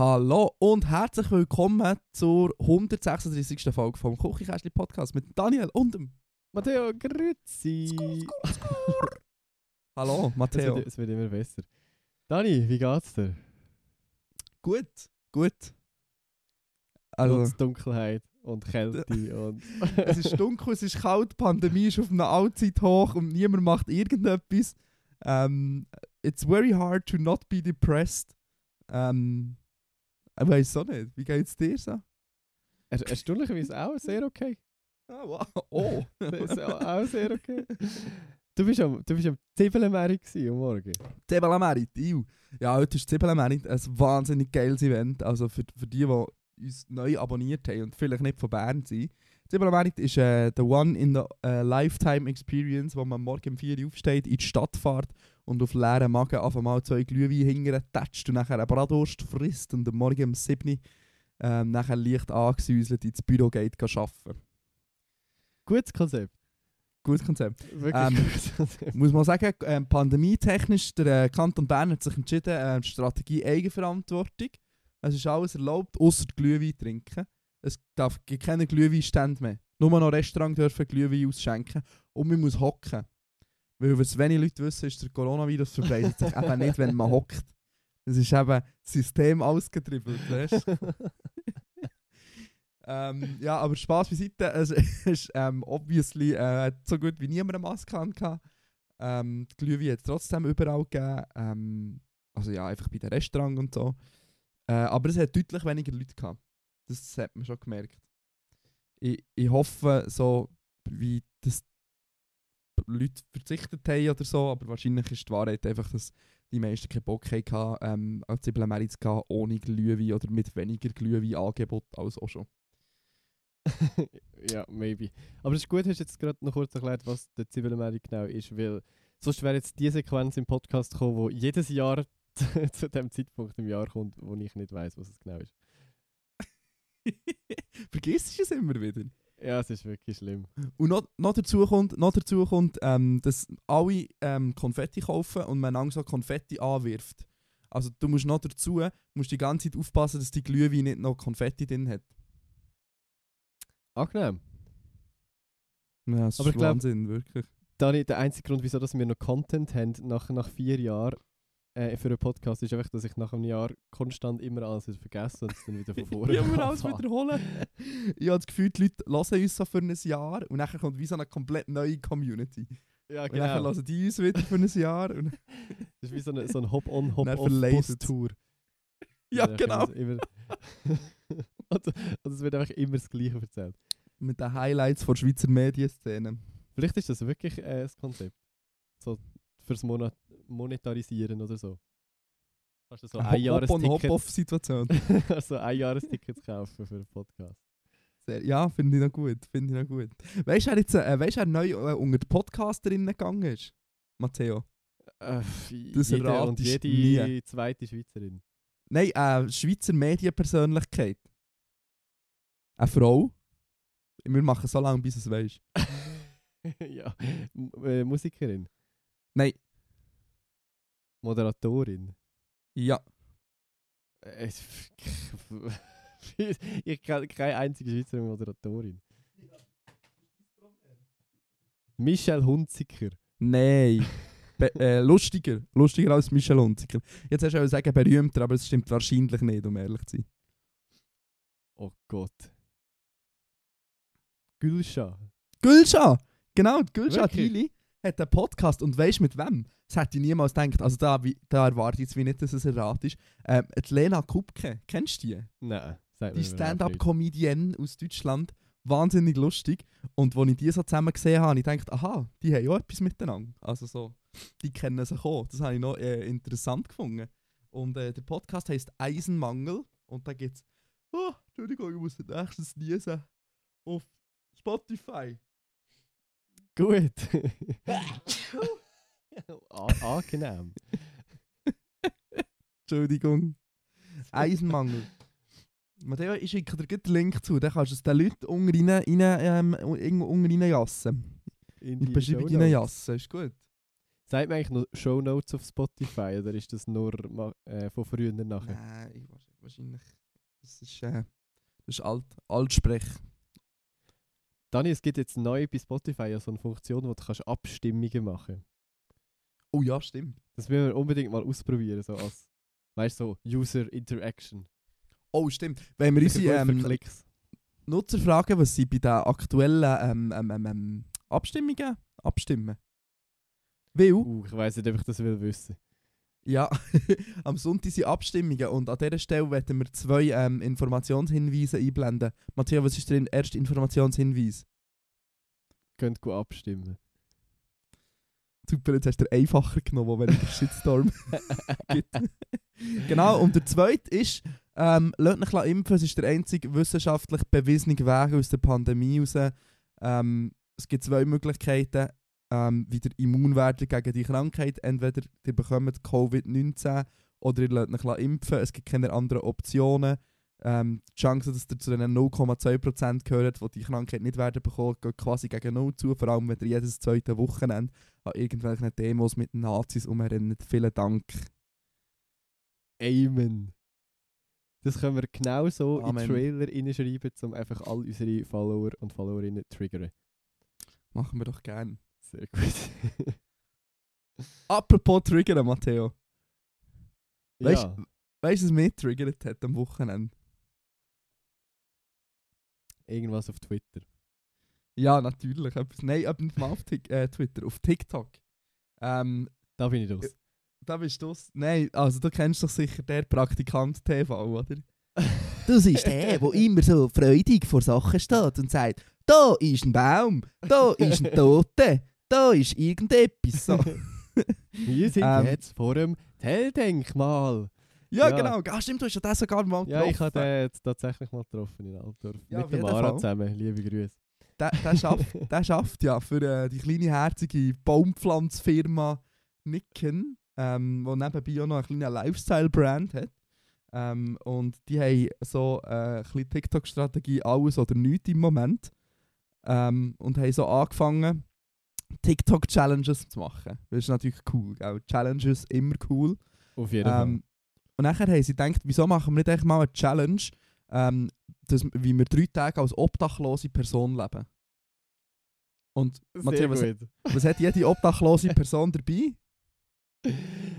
Hallo und herzlich willkommen zur 136. Folge vom Küchenkästchen Podcast mit Daniel und dem Matteo, grüezi. Hallo Es Matteo. wird, es wird immer besser. Dani, wie geht's dir? Gut, gut. Also, Trotz Dunkelheit und Kälte und... es ist dunkel, es ist kalt, die Pandemie ist auf einer Allzeit hoch und niemand macht irgendetwas. Ähm, it's very hard to not be depressed. Ähm, ich weiß auch nicht. Wie geht's dir so? Er, erstaunlicherweise auch sehr okay. Ah, wow. Oh. Das ist auch, auch sehr okay. Du bist am, du bist am Zwiebelmerit am Morgen. Zibelemerit, iu. Ja, heute ist Zibelemerit ein wahnsinnig geiles Event. Also für, für die, die uns neu abonniert haben und vielleicht nicht von Bern sind. Zibelemerit ist äh, the one in the äh, lifetime experience, wo man morgen um 4 Uhr aufsteht, in die Stadt fährt und auf leeren Magen einfach mal zwei Glühwein hingern tätscht und nachher eine Bratwurst frisst und am Morgen um 7 Uhr ähm, nachher leicht angesäuselt ins Büro geht arbeiten. Gutes Konzept. Gutes Konzept. Wirklich Ähm, muss man sagen, ähm, pandemietechnisch, der äh, Kanton Bern hat sich entschieden, äh, Strategie Eigenverantwortung. Es ist alles erlaubt, außer Glühwein trinken. Es darf keine Glühweinstände mehr. Nur noch Restaurants dürfen Glühwein ausschenken. Und man muss hocken. Weil was wenige Leute wissen, ist, der Coronavirus verbreitet sich eben nicht, wenn man hockt. Das ist eben System ausgetribbelt, weißt ähm, ja, aber Spaß beiseite. Es ist ähm, obviously äh, so gut wie niemand eine Maske hatte. Ähm, die Glühwein hat es trotzdem überall gegeben. Ähm, also ja, einfach bei den Restaurants und so. Äh, aber es hat deutlich weniger Leute gehabt. Das hat man schon gemerkt. Ich, ich hoffe, so wie das Leute verzichtet haben oder so, aber wahrscheinlich ist die Wahrheit einfach, dass die meisten keinen Bock hatten, ähm, an Zwiebelmerit zu gehen, ohne Glühwein oder mit weniger Glühwein-Angebot als auch schon. ja, maybe. Aber es ist gut, hast du jetzt gerade noch kurz erklärt, was der Zwiebelmerit genau ist, weil sonst wäre jetzt die Sequenz im Podcast gekommen, wo jedes Jahr zu dem Zeitpunkt im Jahr kommt, wo ich nicht weiß, was es genau ist. Vergisst du es immer wieder? Ja, es ist wirklich schlimm. Und noch, noch dazu kommt, noch dazu kommt ähm, dass alle ähm, Konfetti kaufen und man langsam Konfetti anwirft. Also du musst noch dazu musst die ganze Zeit aufpassen, dass die Glühwein nicht noch Konfetti drin hat. Angenehm. Ja, das Aber ist ich glaub- Wahnsinn, wirklich. Dani, der einzige Grund, wieso dass wir noch Content haben nach, nach vier Jahren äh, für einen Podcast, ist einfach, dass ich nach einem Jahr konstant immer alles wieder vergesse und es dann wieder von vorne Ja, wir alles wiederholen. ich habe das Gefühl, die Leute hören uns so für ein Jahr und dann kommt wie so eine komplett neue Community. Ja, Und dann genau. hören die uns wieder für ein Jahr. Und Das ist wie so eine, so ein Hop-on, Dann Hop-off-Bus-Tour. ja, genau. Immer und, und es wird einfach immer das Gleiche erzählt. Mit den Highlights von Schweizer Medienszene. Vielleicht ist das wirklich äh, das Konzept. So fürs Monat Monetarisieren oder so. Kannst du so ein Hop-on, Jahresticket Hop-off-Situation. so ein Jahresticket kaufen für einen Podcast. Sehr, ja, finde ich noch gut. Finde ich noch gut. Weißt du, jetzt äh, weißt, wer neu äh, unter die Podcasterinnen gegangen ist? Matteo. Äh, Das jede, und jede nie. zweite Schweizerin. Nein, äh, Schweizer Medienpersönlichkeit. Eine Frau. Wir machen so lange, bis es weißt. ja. M äh, Musikerin. Nein. Moderatorin. Ja. Äh, ich kenne keine einzige Schweizer Moderatorin. Michelle Hunziker. Nein. Be äh, lustiger. Lustiger als Michel Hunziker. Jetzt hast du auch sagen berühmter, aber es stimmt wahrscheinlich nicht, um ehrlich zu sein. Oh Gott. Gülscha. Gülscha! Genau, die Gülscha Wirklich? Hat einen Podcast und weißt mit wem? Das hätte ich niemals gedacht. Also da, da erwarte ich jetzt wie nicht, dass es ein Rat ist. Ähm, die Lena Kupke, kennst du die? Nein, sagt Die. Stand-up-Comedienne aus Deutschland. Wahnsinnig lustig. Und als ich die so zusammen gesehen habe, ich gedacht, aha, die haben auch etwas miteinander. Also so, die kennen sich auch. Das habe ich noch äh, interessant gefunden. Und äh, der Podcast heißt Eisenmangel. Und da gibt es, oh, Entschuldigung, ich muss nächstes lesen. Auf Spotify. Gut. Angenehm. Entschuldigung. Eisenmangel. Matteo, ich schicke dir den Link zu, dann kannst du es den Leuten unten rein, rein, ähm, irgendwo unten rein jassen. In die Beschreibung Shownotes. rein jassen, ist gut. Sagt man eigentlich noch Shownotes auf Spotify oder ist das nur äh, von früher nachher? Nein, ich- wahrscheinlich. Das ist, äh, das ist alt, Altsprech. Dani, es gibt jetzt neu bei Spotify ja so eine Funktion, wo du kannst Abstimmungen machen Oh ja, stimmt. Das müssen wir unbedingt mal ausprobieren, so als, weißt du, so User Interaction. Oh, stimmt. Wenn wir unsere ähm. Nutzer fragen, was sie bei den aktuellen ähm, ähm, ähm, ähm, Abstimmungen abstimmen. Weil, Uh, ich weiss nicht, ob ich das will wissen. Ja, am Sonntag sind Abstimmungen und an dieser Stelle werden wir zwei ähm, Informationshinweise einblenden. Matthias, was ist der erste Informationshinweis? Könnt gut abstimmen. Super, jetzt hast du einfacher genommen, wenn es Shitstorm gibt. genau, und der zweite ist, ähm, lasst euch impfen, es ist der einzige wissenschaftlich bewiesene Weg aus der Pandemie raus. Ähm, es gibt zwei Möglichkeiten, ähm, wie ihr immun werden gegen die Krankheit. Entweder ihr bekommt Covid-19 oder ihr lasst euch impfen. Es gibt keine anderen Optionen. Ähm, die Chance, dass ihr zu den 0,2% gehört, die die Krankheit nicht werden bekommen, geht quasi gegen null zu. Vor allem, wenn ihr jedes zweite Wochenende an irgendwelchen Demos mit Nazis umrennt. Vielen Dank. Amen. Das können wir genau so Amen. in Trailer reinschreiben, um einfach all unsere Follower und Followerinnen zu triggern. Machen wir doch gern. Sehr gut. Apropos triggern, Matteo. Weißt- ja, du, was mich triggert hat am Wochenende? irgendwas auf Twitter. Ja, natürlich. Etwas, nein, aber nicht mal auf Tik äh, Twitter, auf TikTok. Ähm, Da bin ich raus. da bist du Nein, also du kennst doch sicher der Praktikant TV, oder? Das ist der, der immer so freudig vor Sachen steht und sagt, da ist ein Baum, da ist ein Tote, da ist irgendetwas. So. Wir sind Ähm. jetzt vor dem Telldenkmal. ja, Ja. genau. Ah, stimmt, du hast ja den sogar mal Ja, ich getroffen. habe den jetzt tatsächlich mal getroffen in Altdorf. Ja, Mit dem Mara zusammen. Liebe Grüße. Der, der, schafft, der schafft ja für äh, die kleine herzige Baumpflanzfirma Nicken, ähm, die nebenbei auch noch eine kleine Lifestyle-Brand hat. Ähm, und die haben so äh, eine kleine TikTok-Strategie, alles oder nichts im Moment. Ähm, und haben so angefangen, TikTok-Challenges zu machen. Das ist natürlich cool, gell? Challenges immer cool. Auf jeden Ähm, und nachher haben sie gedacht, wieso machen wir nicht echt mal eine Challenge, ähm, dass, wie wir drei Tage als obdachlose Person leben. Und Fall. Matthias, was, was hat jede obdachlose Person dabei?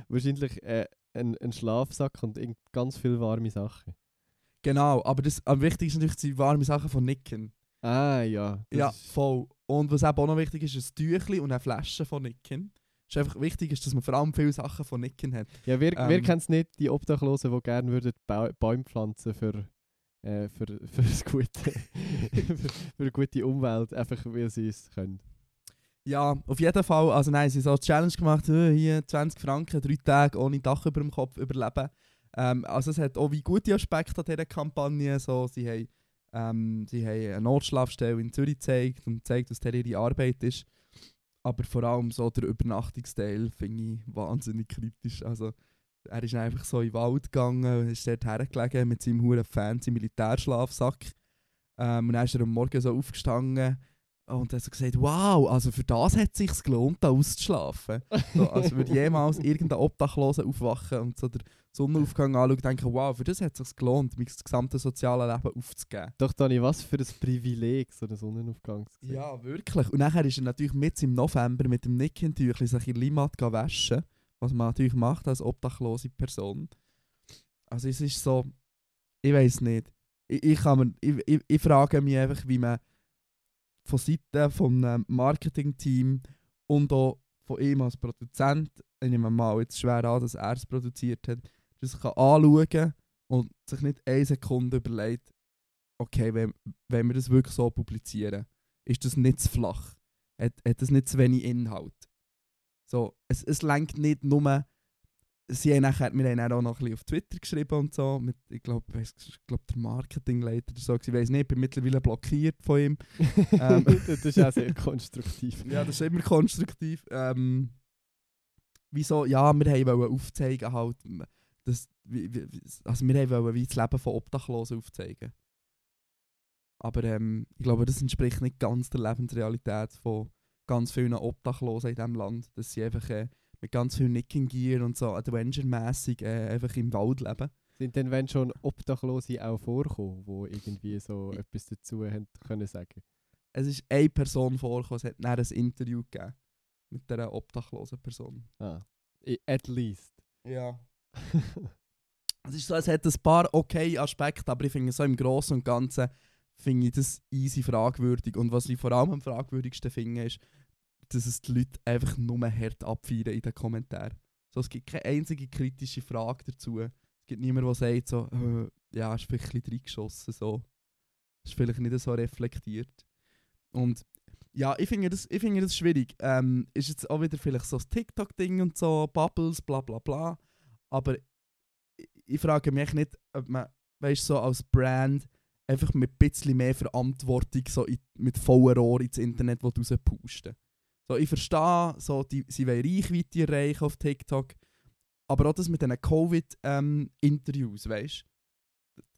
Wahrscheinlich äh, ein, ein Schlafsack und ganz viele warme Sachen. Genau, aber das, am wichtigsten ist natürlich die warme Sachen von Nicken. Ah ja. das Ja, ist- voll. Und was eben auch noch wichtig ist, ein Tüchli und eine Flasche von Nicken. Es ist einfach wichtig, ist, dass man vor allem viele Sachen von Nicken hat. Ja, wer Ähm, kennt es nicht, die Obdachlosen, die gerne würden Bäume pflanzen für, äh, für, für, das gute, für, für eine gute Umwelt, einfach weil sie es können. Ja, auf jeden Fall. Also nein, sie haben so eine Challenge gemacht, äh, hier 20 Franken, drei Tage ohne Dach über dem Kopf überleben. Ähm, also es hat auch wie gute Aspekte an dieser Kampagne. So, sie, haben, ähm, sie haben eine Notschlafstelle in Zürich gezeigt und gezeigt, was der ihre Arbeit ist. Aber vor allem so der Übernachtungsteil finde ich wahnsinnig kritisch. Also er ist einfach so in den Wald gegangen, ist dort hergelegen mit seinem huren fancy Militärschlafsack. Ähm, und dann ist er am Morgen so aufgestanden und hat so gesagt, wow, also für das hat es sich gelohnt, da auszuschlafen. So, als würde jemals irgendein Obdachloser aufwachen und so den Sonnenaufgang anschauen und denken, wow, für das hat es sich gelohnt, mein gesamtes soziale Leben aufzugeben. Doch, Dani, was für ein Privileg, so einen Sonnenaufgang zu sehen. Ja, wirklich. Und nachher ist er natürlich mit im November mit dem Nickentüchli sich in Limat waschen, was man natürlich macht als obdachlose Person. Also es ist so, ich weiß nicht. Ich, ich, kann mir, ich, ich, ich frage mich einfach, wie man von Seiten vom Marketingteam und auch von ihm als Produzent, ich nehme mal jetzt schwer an, dass er es produziert hat, das kann anschauen und sich nicht eine Sekunde überlegt, okay, wenn, wenn wir das wirklich so publizieren, ist das nicht zu flach? Hat, hat das nicht zu wenig Inhalt? So, es, es lenkt nicht nur. Sie haben nachher, wir haben dann auch noch ein bisschen auf Twitter geschrieben und so. Mit, ich glaube, glaub, der Marketingleiter oder so. Ich weiß nicht, ich bin mittlerweile blockiert von ihm. Ähm. das ist auch sehr konstruktiv. Ja, das ist immer konstruktiv. Ähm, wieso? Ja, wir wollten aufzeigen, halt, wie, also wir wollten wie das Leben von Obdachlosen aufzeigen. Aber ähm, ich glaube, das entspricht nicht ganz der Lebensrealität von ganz vielen Obdachlosen in diesem Land. Dass sie einfach äh, mit ganz viel Nicking Gear und so Adventure-mässig äh, einfach im Wald leben. Sind denn wenn schon Obdachlose auch vorkommen, wo irgendwie so etwas dazu haben können sagen? Es ist eine Person vorgekommen, es hat dann ein Interview gegeben mit dieser obdachlosen Person. Ah, at least. Ja. es ist so, es hat ein paar okay Aspekte, aber ich finde so im Großen und Ganzen finde ich das easy fragwürdig. Und was ich vor allem am fragwürdigsten finde, ist, dass es die Leute einfach nur hart abfeiern in den Kommentaren. So, es gibt keine einzige kritische Frage dazu. Es gibt niemanden, der sagt so, äh, ja, ist vielleicht ein bisschen reingeschossen, so. Ist vielleicht nicht so reflektiert. Und ja, ich finde das, ich finde das schwierig. Ähm, ist jetzt auch wieder vielleicht so das TikTok-Ding und so, Bubbles, bla bla bla. Aber ich, ich frage mich nicht, ob man, weißt so als Brand einfach mit ein bisschen mehr Verantwortung so in, mit vollen Rohr ins Internet rauspusten so, ich verstehe, so, die, sie wollen Reichweite erreichen auf TikTok, aber auch das mit diesen Covid-Interviews, ähm, weißt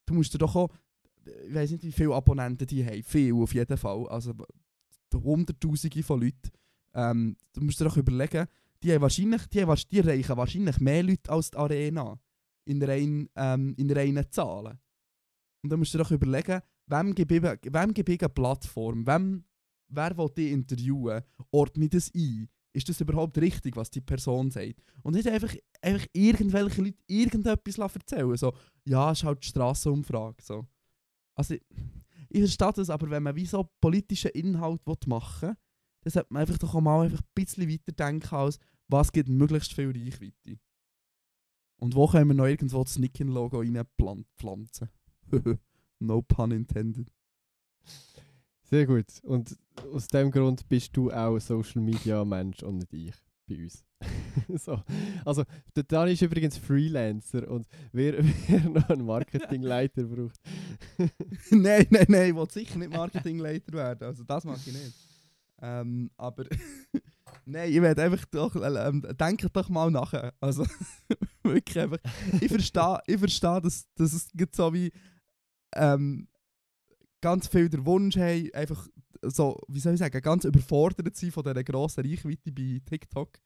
du? musst dir doch auch, ich weiß nicht, wie viele Abonnenten die haben, viel auf jeden Fall, also Hunderttausende von Leuten. Ähm, du musst dir doch überlegen, die, haben wahrscheinlich, die, haben, die erreichen wahrscheinlich mehr Leute als die Arena in reinen, ähm, in reinen Zahlen. Und dann musst du dir doch überlegen, wem gebe ich, wem gebe ich eine Plattform, wem wer will dich interviewen, ordne das ein. Ist das überhaupt richtig, was die Person sagt? Und nicht einfach, einfach irgendwelche Leute irgendetwas erzählen. So, ja, es ist halt die Strassenumfrage. So. Also, ich verstehe das, aber wenn man wie so politischen Inhalt machen will, dann sollte man einfach doch mal einfach ein bisschen weiter denken, als was gibt möglichst viel Reichweite. Und wo können wir noch irgendwo das Nicken-Logo reinpflanzen? no pun intended. Sehr gut. Und aus dem Grund bist du auch Social Media Mensch und nicht ich bei uns. so. Also, der Dani ist übrigens Freelancer und wer, wer noch einen Marketingleiter braucht. nein, nein, nein, ich will sicher nicht Marketingleiter werden. Also, das mache ich nicht. Ähm, aber nein, ich werde einfach doch, äh, ähm, denke doch mal nachher. Also, wirklich einfach. Ich verstehe, ich verstehe dass, dass es so wie. Ähm, ganz viel der Wunsch haben, einfach so, wie soll ich sagen, ganz überfordert sein von dieser grossen Reichweite bei TikTok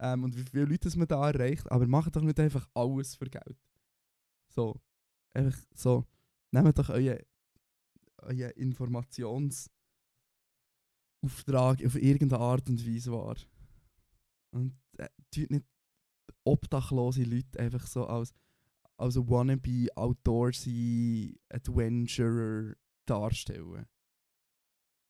ähm, und wie viele Leute man da erreicht. Aber macht doch nicht einfach alles für Geld. So, einfach so, nehmt doch euren euer Informationsauftrag auf irgendeine Art und Weise wahr. Und äh, tut nicht obdachlose Leute einfach so als, als wannabe outdoorsy Adventurer darstellen.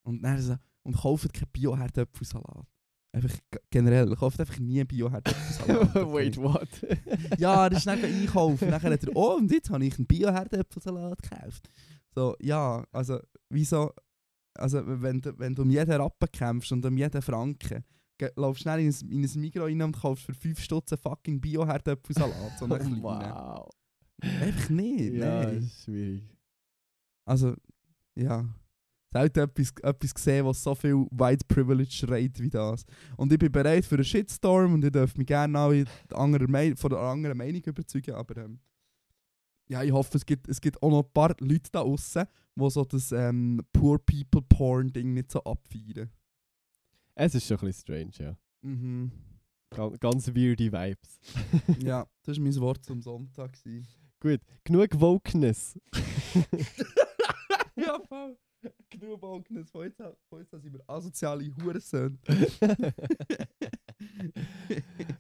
Und dann so, und kauft keinen Bio-Herdöpfelsalat. Einfach generell, kauft einfach nie Bio-Herdöpfelsalat. Wait, what? ja, das ist dann einkaufen. Dann hat er, oh, und jetzt habe ich einen Bio-Herdöpfelsalat gekauft. So, ja, also, wieso, also, wenn du, wenn du um jeden Rappen kämpfst und um jeden Franken, laufst schnell in ein, in ein Migros rein und kaufst für 5 Stutz fucking Bio-Herdöpfelsalat. So wow. Einfach nicht, ja, nee. ist schwierig. Also, ja, selten etwas, etwas gesehen, was so viel White Privilege schreit wie das. Und ich bin bereit für einen Shitstorm und ich darf mich gerne auch von einer anderen Meinung überzeugen, aber ähm, ja, ich hoffe, es gibt, es gibt auch noch ein paar Leute da draußen, die so das ähm, Poor People Porn Ding nicht so abfeiern. Es ist schon ein bisschen strange, ja. Mhm. Ganz, ganz weirde Vibes. ja, das war mein Wort zum Sonntag. Gut, genug Wokeness. ja, voll. Genug von jetzt sind wir asoziale Hurensöhne.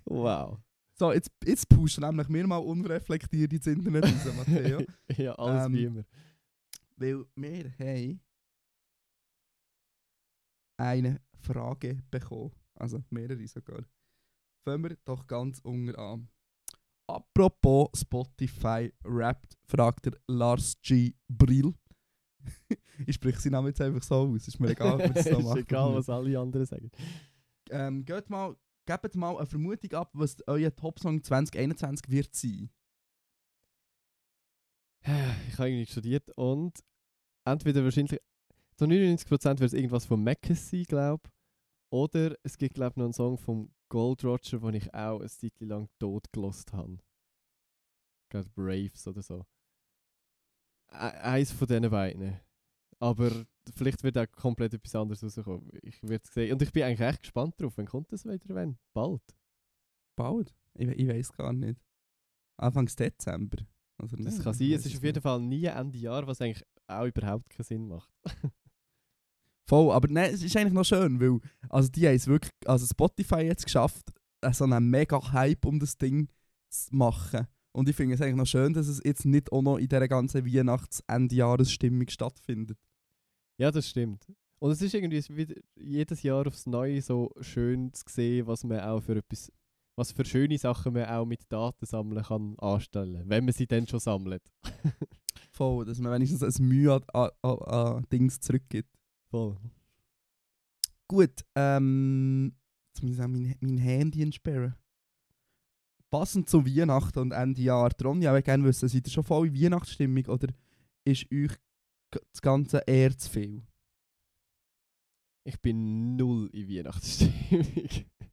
wow. So, jetzt, jetzt pushen nämlich wir mal unreflektiert ins Internet raus, Matteo. ja, alles ähm, wie immer. Weil wir haben eine Frage bekommen. Also mehrere sogar. Fangen wir doch ganz unten an. Apropos Spotify Rapped, fragt der Lars G. Brill. ich spreche seinen Namen jetzt einfach so aus. Ist mir egal, ob wir das so machen. ist egal, was alle anderen sagen. Ähm, geht mal gebt mal eine Vermutung ab, was euer Top-Song 2021 wird sein. Ich habe irgendwie studiert und entweder wahrscheinlich zu 99% wird es irgendwas von Mackes sein, glaube Oder es gibt, glaube ich, noch einen Song von Gold Roger, den ich auch eine Zeit lang tot gelost habe. Gerade Braves oder so. E eins von diesen beiden. Aber vielleicht wird auch komplett etwas anderes rauskommen. Ich werde es sehen. Und ich bin eigentlich echt gespannt drauf. Wann kommt das wieder? Wenn? Bald. Bald? Ich, ich weiß gar nicht. Anfangs Dezember. Also, Das nein, kann sein. Es ist auf jeden Fall nie Ende Jahr, was eigentlich auch überhaupt keinen Sinn macht. Voll, aber nein, es ist eigentlich noch schön, weil also die haben es wirklich, also Spotify jetzt geschafft, so einen mega Hype um das Ding zu machen. Und ich finde es eigentlich noch schön, dass es jetzt nicht auch noch in dieser ganzen Weihnachts-Endjahresstimmung stattfindet. Ja, das stimmt. Und es ist irgendwie wieder jedes Jahr aufs Neue so schön zu sehen, was man auch für etwas, was für schöne Sachen man auch mit Daten sammeln kann anstellen, wenn man sie dann schon sammelt. Voll, dass man wenigstens ein Mühe an, an, an, an Dings zurückgibt. Voll. Gut, ähm, jetzt muss ich auch mein, mein Handy entsperren. Passend zu Weihnachten und Ende Jahr, Ronja, ich würde gerne wissen, seid ihr schon voll in Weihnachtsstimmung oder ist euch das Ganze eher zu viel? Ich bin null in Weihnachtsstimmung.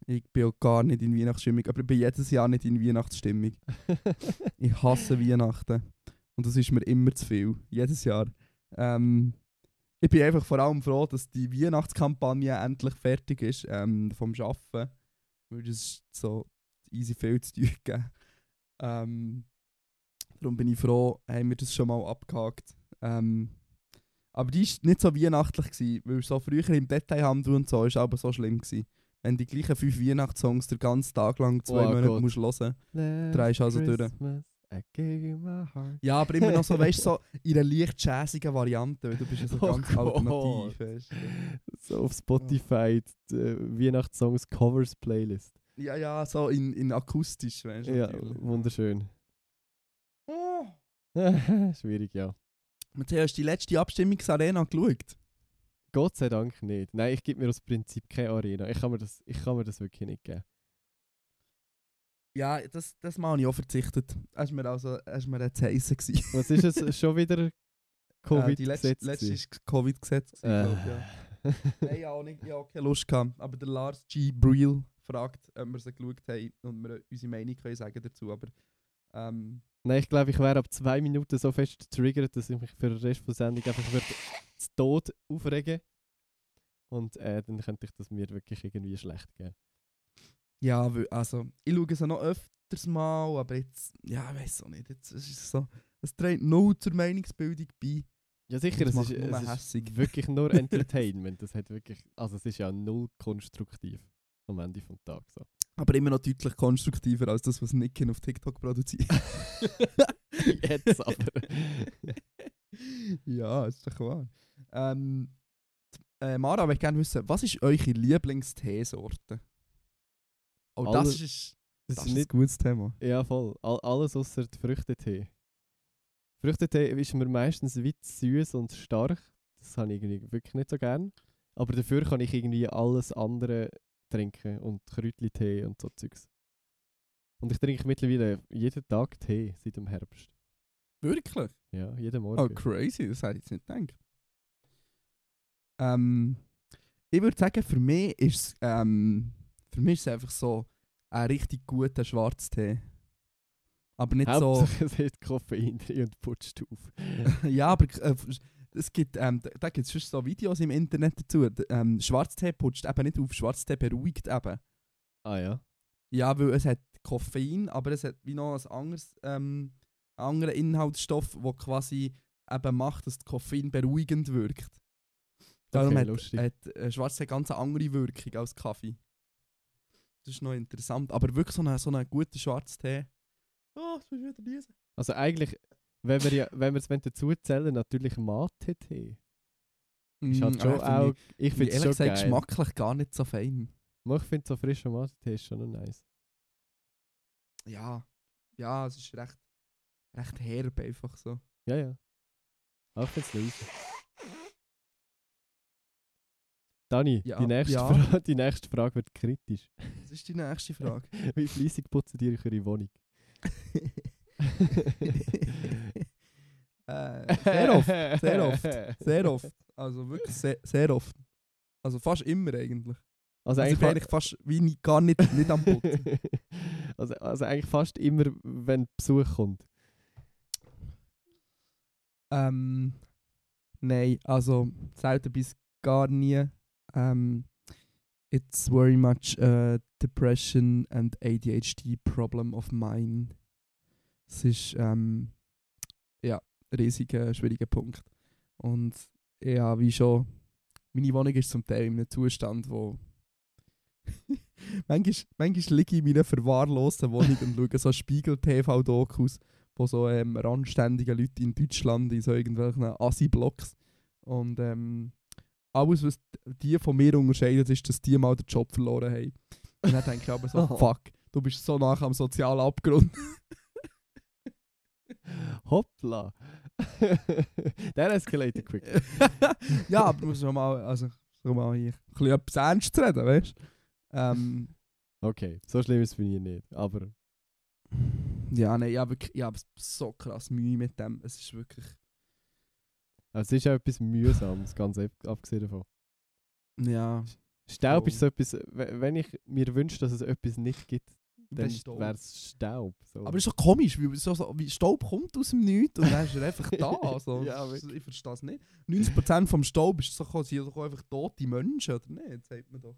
Ich bin auch gar nicht in Weihnachtsstimmung, aber ich bin jedes Jahr nicht in Weihnachtsstimmung. Ich hasse Weihnachten. Und das ist mir immer zu viel. Jedes Jahr. Ähm, ich bin einfach vor allem froh, dass die Weihnachtskampagne endlich fertig ist ähm, vom Arbeiten. Weil das ist so easy viel zu tun gegeben. Ähm, darum bin ich froh, haben wir das schon mal abgehakt. Ähm, aber die war nicht so weihnachtlich, gewesen, weil so früher im Detailhandel und so ist aber so schlimm gewesen. Wenn die gleichen fünf Weihnachtssongs den ganzen Tag lang zwei Oh Monate Gott. musst hören Drehst also durch. Christmas, heart. Ja, aber immer noch so, weißt du, so in einer leicht jazzigen Variante, weil du bist ja so Oh ganz Gott. alternativ. Weißt. du. So auf Spotify die äh, Weihnachtssongs Covers Playlist. Ja, ja, so in, in akustisch, weißt du. Ja, natürlich. wunderschön. Oh. Schwierig, ja. Matthias, hast du die letzte Abstimmungsarena geschaut? Gott sei Dank nicht. Nein, ich gebe mir aus Prinzip keine Arena. Ich kann mir das, ich kann mir das wirklich nicht geben. Ja, das, das Mal habe ich auch verzichtet. Hast mir also hast mir jetzt heissen gewesen. Was ist es schon wieder? Äh, die letzte, Covid-Gesetz? letzte ist Covid-Gesetz. Äh. glaub ich, ja. Nein, auch nicht, ich habe auch keine Lust gehabt. Aber der Lars G. Brill fragt, ob wir sie geschaut haben und wir unsere Meinung können sagen dazu. Aber ähm, Nein, ich glaube, ich wäre ab zwei Minuten so fest getriggert, dass ich mich für den Rest der Sendung einfach würde zu Tod aufregen Und äh, dann könnte ich das mir wirklich irgendwie schlecht geben. ja, also ich schaue sie noch öfters mal, aber jetzt, ja, ich weiß auch nicht. Jetzt ist es so, es trägt null zur Meinungsbildung bei. Ja sicher, es ist, es ist wirklich nur Entertainment. Das hat wirklich, also es ist ja null konstruktiv am Ende vom Tag. So. Aber immer noch deutlich konstruktiver als das, was Nicken auf TikTok produziert. Jetzt aber. ja, ist doch wahr. Ähm, äh, Mara, ich gerne wissen, was ist eure Lieblingsteesorte? Oh, das Alle- ist, Das das ist nicht, ein gutes Thema. ja voll. All, alles außer Früchtetee. Früchtetee ist mir meistens weit süß und stark. Das habe ich irgendwie wirklich nicht so gern. Aber dafür kann ich irgendwie alles andere trinken und Kräutli-Tee und so Zeugs. Und ich trinke mittlerweile jeden Tag Tee seit dem Herbst. Wirklich? Ja, jeden Morgen. Oh, crazy, das hätte ich jetzt nicht gedacht. Ähm, ich würde sagen, für mich ist es ähm, für mich ist es einfach so ein richtig guter Schwarztee. Aber nicht so. Hauptsache es hat Koffein drin und putzt auf. ja, aber äh, es gibt, ähm, da, da gibt es schon so Videos im Internet dazu. Ähm, Schwarztee putzt eben nicht auf, Schwarztee beruhigt eben. ah ja. Ja, weil es hat Koffein, aber es hat wie noch ein anderes, ähm, einen anderen Inhaltsstoff, der quasi eben macht, dass das Koffein beruhigend wirkt. Darum Okay, hat, lustig. hat äh, Schwarztee ganz eine andere Wirkung als Kaffee. Das ist noch interessant. Aber wirklich so einen so guten Schwarztee. Oh, das muss ich wieder lesen. Also eigentlich, wenn wir ja, wenn wir es dazu zählen, natürlich Mate-Tee. Ist halt Mm, schon äh, find auch, Ich, finde es ehrlich schon gesagt geil. geschmacklich gar nicht so fein. Ich finde so frischer Mate-Tee ist schon noch nice. Ja, ja, es ist recht, recht herb einfach so. Ja, ja. Auch es nice. Dani, Ja, die, nächste ja. Fra die nächste Frage wird kritisch. Das ist die nächste Frage. Wie fleissig putzen die eure Wohnung? äh, sehr oft. sehr oft. Sehr oft. Also wirklich sehr, sehr oft. Also fast immer eigentlich. Also Also ich eigentlich, eigentlich fast wie nie, gar nicht, nicht am Putzen. also, also eigentlich fast immer, wenn Besuch kommt. ähm, nein, also selten bis gar nie. Ähm, it's very much a depression and ADHD problem of mine. Es ist ähm, ja ein riesiger, schwieriger Punkt. Und ja, wie schon, meine Wohnung ist zum Teil in einem Zustand, wo manchmal, manchmal liege ich in meiner verwahrlosten Wohnung und schaue so Spiegel-TV-Dokus von so ähm, randständigen Leuten in Deutschland in so irgendwelchen Assi-Blocks. Und ähm, alles, was die von mir unterscheidet, ist, dass die mal den Job verloren haben. Und dann denke ich aber so, fuck, du bist so nach am sozialen Abgrund. Hoppla! Der escalated quick. ja, aber du musst schon mal, also, schon mal hier ein bisschen etwas ernst reden, weißt du? Ähm, Okay, so schlimm ist es bei mir nicht. Aber ja, nein, ich habe wirklich, ich habe so krass Mühe mit dem. Es ist wirklich, es ist auch etwas Mühsames, ganz ab- abgesehen davon. ja, Staub Oh. ist so etwas, we- wenn ich mir wünsche, dass es etwas nicht gibt, dann wäre es Staub. So. Aber es ist so komisch, wie, so, so, wie Staub kommt aus dem Nichts und dann ist er einfach da. Also, Ja, ich verstehe es nicht. 90% vom Staub ist so, sind doch einfach tote Menschen, oder nicht? Sagt man doch.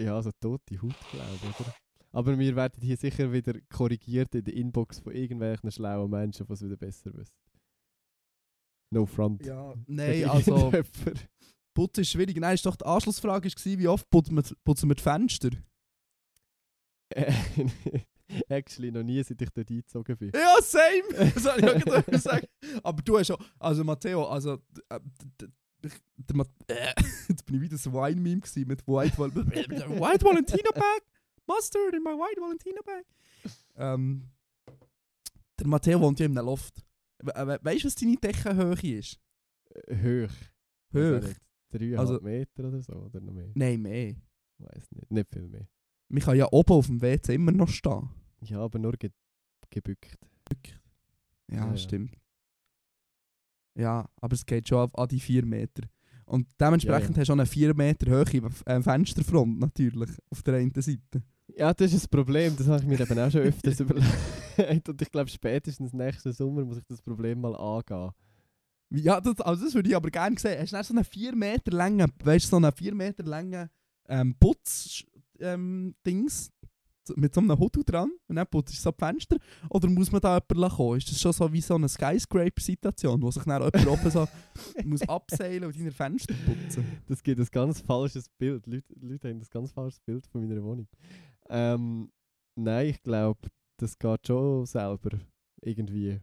Ja, so tote Haut, glaube ich, oder? Aber wir werden hier sicher wieder korrigiert in der Inbox von irgendwelchen schlauen Menschen, die es wieder besser wissen. No front. Ja, nein, also. Putzen ist schwierig. Nein, ist doch die Anschlussfrage war, wie oft putzen wir, putzen wir die Fenster? Actually, noch nie, seit ich dort eingezogen bin. Ja, same! Das soll ich auch gerade sagen. Aber du hast schon, also Matteo, also äh, der Mat äh, jetzt bin ich wieder so Wine-Meme mit White, Val White Valentino Bag, Mustard in my White Valentino Bag. Ähm, der Matteo wohnt ja in einem Loft. We we weißt du, was deine Deckenhöhe ist? Äh, Hoch. Hoch? Also Dreieinhalb Also- Meter oder so, oder noch mehr? Nein, mehr. Weiß nicht, nicht viel mehr. Man kann ja oben auf dem WC immer noch stehen. Ja, aber nur ge gebückt. Ja, Ja, ja. stimmt. Ja, aber es geht schon auf, an die 4 Meter. Und dementsprechend Ja, hast du auch eine 4 Meter hohe äh, Fensterfront natürlich auf der einen Seite. Ja, das ist das Problem, das habe ich mir eben auch schon öfters überlegt. Und ich glaube, spätestens nächsten Sommer muss ich das Problem mal angehen. Ja, das, also das würde ich aber gerne sehen. Hast du so einen 4 Meter langen, weißt so einen 4 Meter langen ähm, Putz ähm, Dings mit so einem Hoodoo dran und dann putzt du so die Fenster? Oder muss man da jemand kommen? Ist das schon so wie so eine Skyscraper-Situation, wo sich dann jemand oben so muss abseilen und deine Fenster putzen? Das gibt ein ganz falsches Bild. Leute, Leute haben ein ganz falsches Bild von meiner Wohnung. Ähm, nein, ich glaube, das geht schon selber. Irgendwie.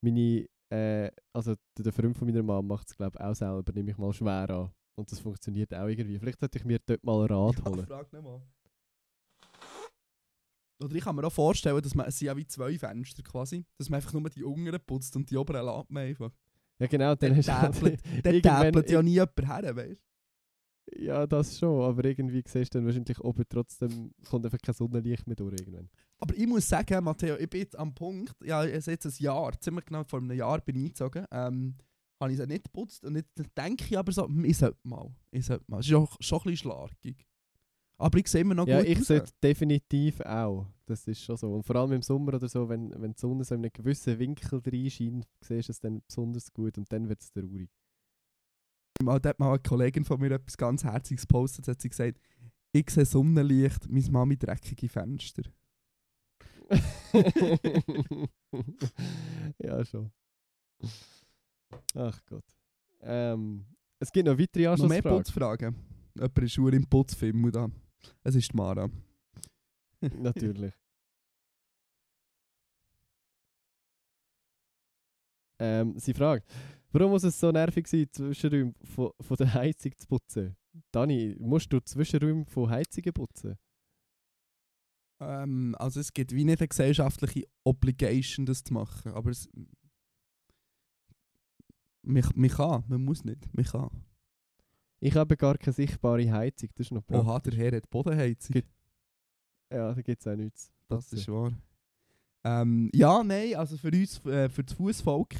Meine, äh, also der der Freund von meiner Mama macht es, glaube ich, auch selber, nehme ich mal schwer an. Und das funktioniert auch irgendwie. Vielleicht sollte ich mir dort mal einen Rat holen. frag nicht mal. Oder ich kann mir auch vorstellen, dass man, es sind ja wie zwei Fenster quasi, dass man einfach nur die unteren putzt und die oberen lässt man einfach. Ja, genau, dann Dann hast du Dann täpelt ja nie jemand her, weißt Ja, das schon, aber irgendwie siehst du dann wahrscheinlich oben trotzdem, kommt einfach kein Sonnenlicht mehr durch irgendwann. Aber ich muss sagen, Matteo, ich bin jetzt am Punkt, ja, es ist jetzt ein Jahr, ziemlich genau vor einem Jahr bin ich eingezogen, ähm, habe ich sie nicht geputzt und jetzt denke ich aber so, hm, ich sollte mal, ich sollte mal. Es ist auch schon ein bisschen schlagig. Aber ich sehe immer noch Ja, gut ich raus. sollte definitiv auch. Das ist schon so. Und vor allem im Sommer oder so, wenn, wenn die Sonne so in einen gewissen Winkel reinscheint, siehst du es dann besonders gut und dann wird es traurig. Mal, hat mal eine Kollegin von mir etwas ganz Herziges gepostet, hat sie gesagt, ich sehe Sonnenlicht, meine Mami dreckige Fenster. ja, schon. Ach Gott. Ähm, es gibt noch weitere Noch mehr Anschlussfragen. Putzfragen? Jemand ist schon im Putzfilm da. Es ist Mara. Natürlich. ähm, sie fragt, warum muss es so nervig sein, Zwischenräume von, von der Heizung zu putzen? Dani, musst du Zwischenräume von Heizungen putzen? Ähm, also es gibt wie nicht eine gesellschaftliche Obligation, das zu machen, aber es... Man, man kann, man muss nicht, man kann. Ich habe gar keine sichtbare Heizung, das ist noch. Oha, der Herr hat Bodenheizung. Gibt- Ja, da gibt es auch nichts. Das ist wahr. Ähm, ja, nein, also für uns, äh, für das Fußvolk,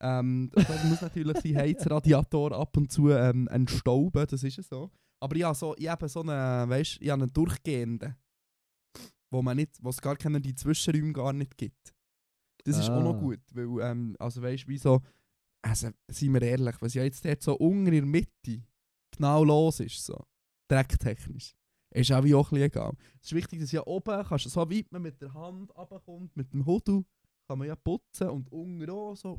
ähm, das muss natürlich sein Heizradiator ab und zu ähm, entstauben, das ist ja so. Aber ja, so, ich habe so einen, weißt, ich habe einen durchgehenden, wo man nicht, wo es gar keine die Zwischenräume gar nicht gibt. Das ist auch noch Ah. gut, weil, ähm, also weißt, wie so, also seien wir ehrlich, was ja jetzt dort so unten in der Mitte genau los ist, so, drecktechnisch, ist auch wie auch ein bisschen egal. Es ist wichtig, dass ja oben, kannst, du so weit man mit der Hand runterkommt, mit dem Hudu, kann man ja putzen und unten auch so.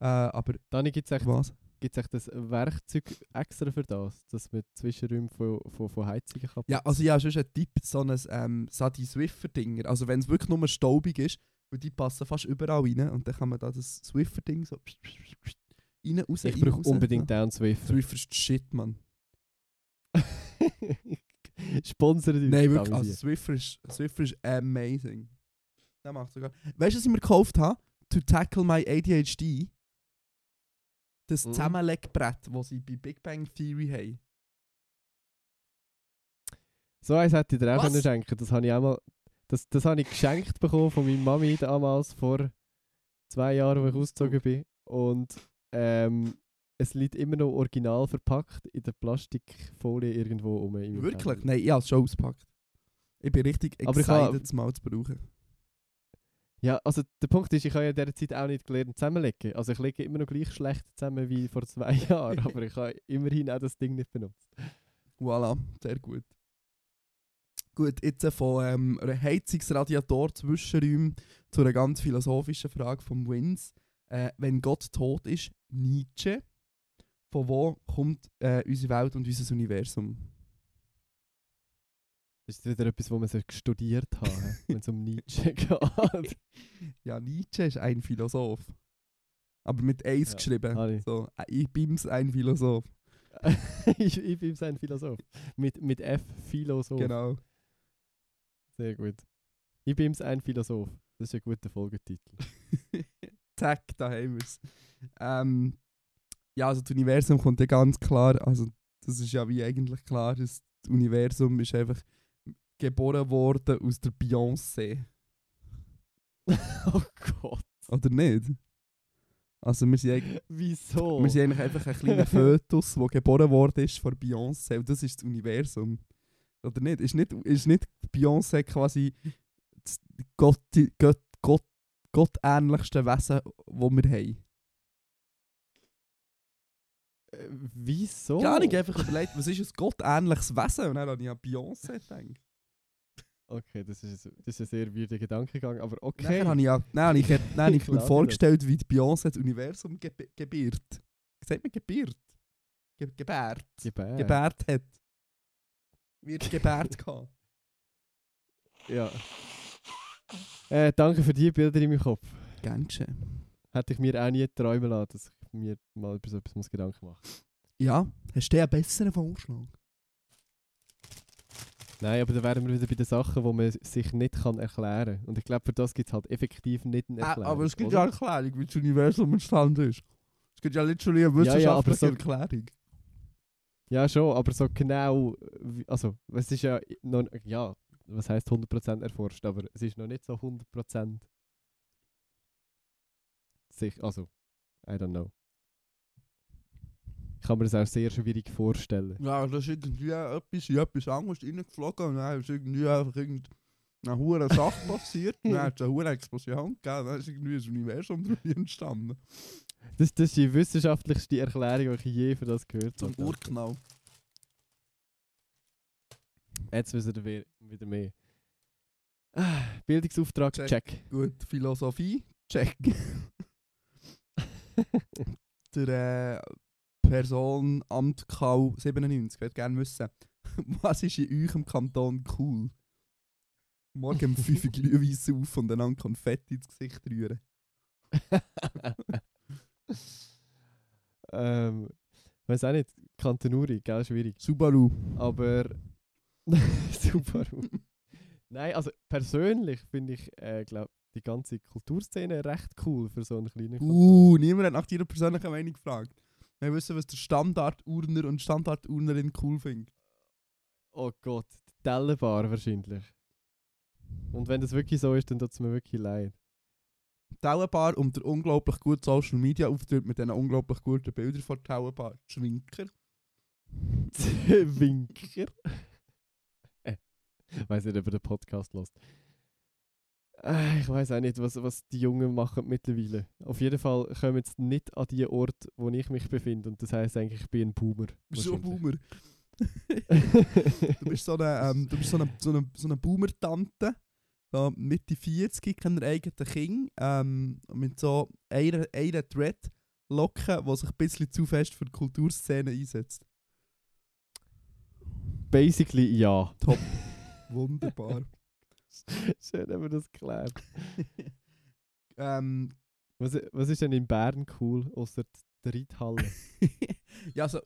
Äh, aber Dann gibt es echt, was? gibt's echt das Werkzeug extra für das, dass man Zwischenräume von, von, von Heizungen kann Ja, also ja, sonst ein Tipp, so ein ähm, so die Swiffer-Dinger. Also wenn es wirklich nur staubig ist, weil die passen fast überall rein und dann kann man da das Swiffer-Ding so pst, pst, pst, rein, raus, Ich brauche unbedingt Down Swiffer. Swiffer ist shit, Mann. Sponsor dich. Nein, wirklich, also. Swiffer ist, Swiffer ist amazing. Der macht sogar... Weißt du, was ich mir gekauft habe? To tackle my ADHD. Das Mhm. Zusammenlegbrett, das sie bei Big Bang Theory haben. So eins hätte ich dir auch können schenken Das habe ich auch mal... Das, das habe ich geschenkt bekommen von meiner Mami damals vor zwei Jahren, als ich ausgezogen bin. Und ähm, es liegt immer noch original verpackt in der Plastikfolie irgendwo um. Wirklich? Nein, ich habe es schon ausgepackt. Ich bin richtig Aber ich excited, habe- es mal zu brauchen. Ja, also der Punkt ist, ich habe ja in dieser Zeit auch nicht gelernt zusammenlegen. Also ich lege immer noch gleich schlecht zusammen wie vor zwei Jahren, aber ich habe immerhin auch das Ding nicht benutzt. Voilà, sehr gut. Gut, jetzt äh, von ähm, einer Heizungsradiator Zwischenräumen zu einer ganz philosophischen Frage vom Wins. Äh, wenn Gott tot ist, Nietzsche. Von wo kommt äh, unsere Welt und unser Universum? Das ist wieder etwas, was man so studiert hat, wenn es um Nietzsche geht. Ja, Nietzsche ist ein Philosoph. Aber mit Eis Ja, geschrieben. ich. So, äh, ich bin's ein Philosoph. ich, ich bin sein Philosoph. Mit, mit F, Philosoph. Genau. Sehr gut. Ich bin ein Philosoph. Das ist ein guter Folgetitel. Zack, da haben wir's. Ähm, ja, also das Universum kommt ja ganz klar, also das ist ja wie eigentlich klar, das Universum ist einfach geboren worden aus der Beyoncé. oh Gott. Oder nicht? Also wir sind, Wieso? wir sind eigentlich einfach ein kleiner Fötus, der geboren worden ist von Beyoncé und das ist das Universum. Oder nicht? Ist nicht, ist nicht Beyoncé quasi das Gott, Gott, Gott, gottähnlichste Wesen, das wir haben? Äh, Wieso? Ja, ich einfach überlegt, was ist ein gottähnliches Wesen? Und dann habe ich an Beyoncé gedacht. Okay, das ist, das ist ein sehr weirder Gedankengang, aber okay. Dann habe ich, ja, habe ich, habe ich mir vorgestellt, wie die Beyoncé das Universum ge gebiert. Sagt man gebiert? Ge gebärt. Gebär. Gebärt hat. Wird gebärt gehabt. Ja. Äh, danke für die Bilder in meinem Kopf. Gern geschehen. Hätte ich mir auch nie träumen lassen, dass ich mir mal über so etwas muss Gedanken machen Ja, hast du einen besseren Vorschlag? Nein, aber da wären wir wieder bei den Sachen, die man sich nicht kann erklären kann. Und ich glaube, für das gibt es halt effektiv nicht eine Ah, Erklärung. aber es gibt oder? ja eine Erklärung, wie das Universum entstanden ist. Es gibt ja literally eine Ja, ja, wissenschaftliche so- Erklärung. Ja, schon, aber so genau. Also, es ist ja noch. Ja, was heisst 100% erforscht, aber es ist noch nicht so 100% sich. Also, I don't know. Ich kann mir das auch sehr schwierig vorstellen. Ja, da ist irgendwie etwas in etwas anderes reingeflogen und dann ist irgendwie einfach irgendeine hure Sache passiert. Und dann hat es eine hure Explosion gegeben. Dann ist irgendwie ein Universum drin entstanden. Das, das ist die wissenschaftlichste Erklärung, die ich je für das gehört Zum habe. Urknall. Jetzt wissen wir wieder mehr. Ah, Bildungsauftrag, Check. check. Gut, Philosophie, check. Der äh, Person Amt Kau 97 würde gerne wissen, was ist in eurem Kanton cool? Morgen um 5 Uhr Glühwein auf und einander Konfetti ins Gesicht rühren. Ähm, weiß auch nicht, Kantonuri, gell, schwierig. Subaru. Aber Subaru. Nein, also persönlich finde ich, äh, glaub, die ganze Kulturszene recht cool für so einen kleinen Kanton. Uh, niemand hat nach deiner persönlichen Meinung gefragt. Wir wissen, was der Standard-Urner und Standard-Urnerin cool findet. Oh Gott, die Tellenbar wahrscheinlich. Und wenn das wirklich so ist, dann tut es mir wirklich leid. Tauenbar und der unglaublich gute Social Media Auftritt mit diesen unglaublich guten Bildern von der Tauenbar. Schwinker. Winker. äh, weiß nicht, ob er den Podcast lässt. Äh, ich weiß auch nicht, was, was die Jungen machen mittlerweile. Auf jeden Fall kommen jetzt nicht an die Ort, wo ich mich befinde. Und das heisst eigentlich, ich bin ein Boomer. So wahrscheinlich. Boomer. du bist so eine, ähm, du bist so eine, so eine, so eine Boomer-Tante. So Mitte 40, kein eigenes Kind. Ähm, mit so einer, einer Dread-Locke, die sich ein bisschen zu fest für die Kulturszene einsetzt. Basically ja. Top. Wunderbar. Schön haben wir das geklärt. ähm, Was, was ist denn in Bern cool, außer die Reithalle? ja, also,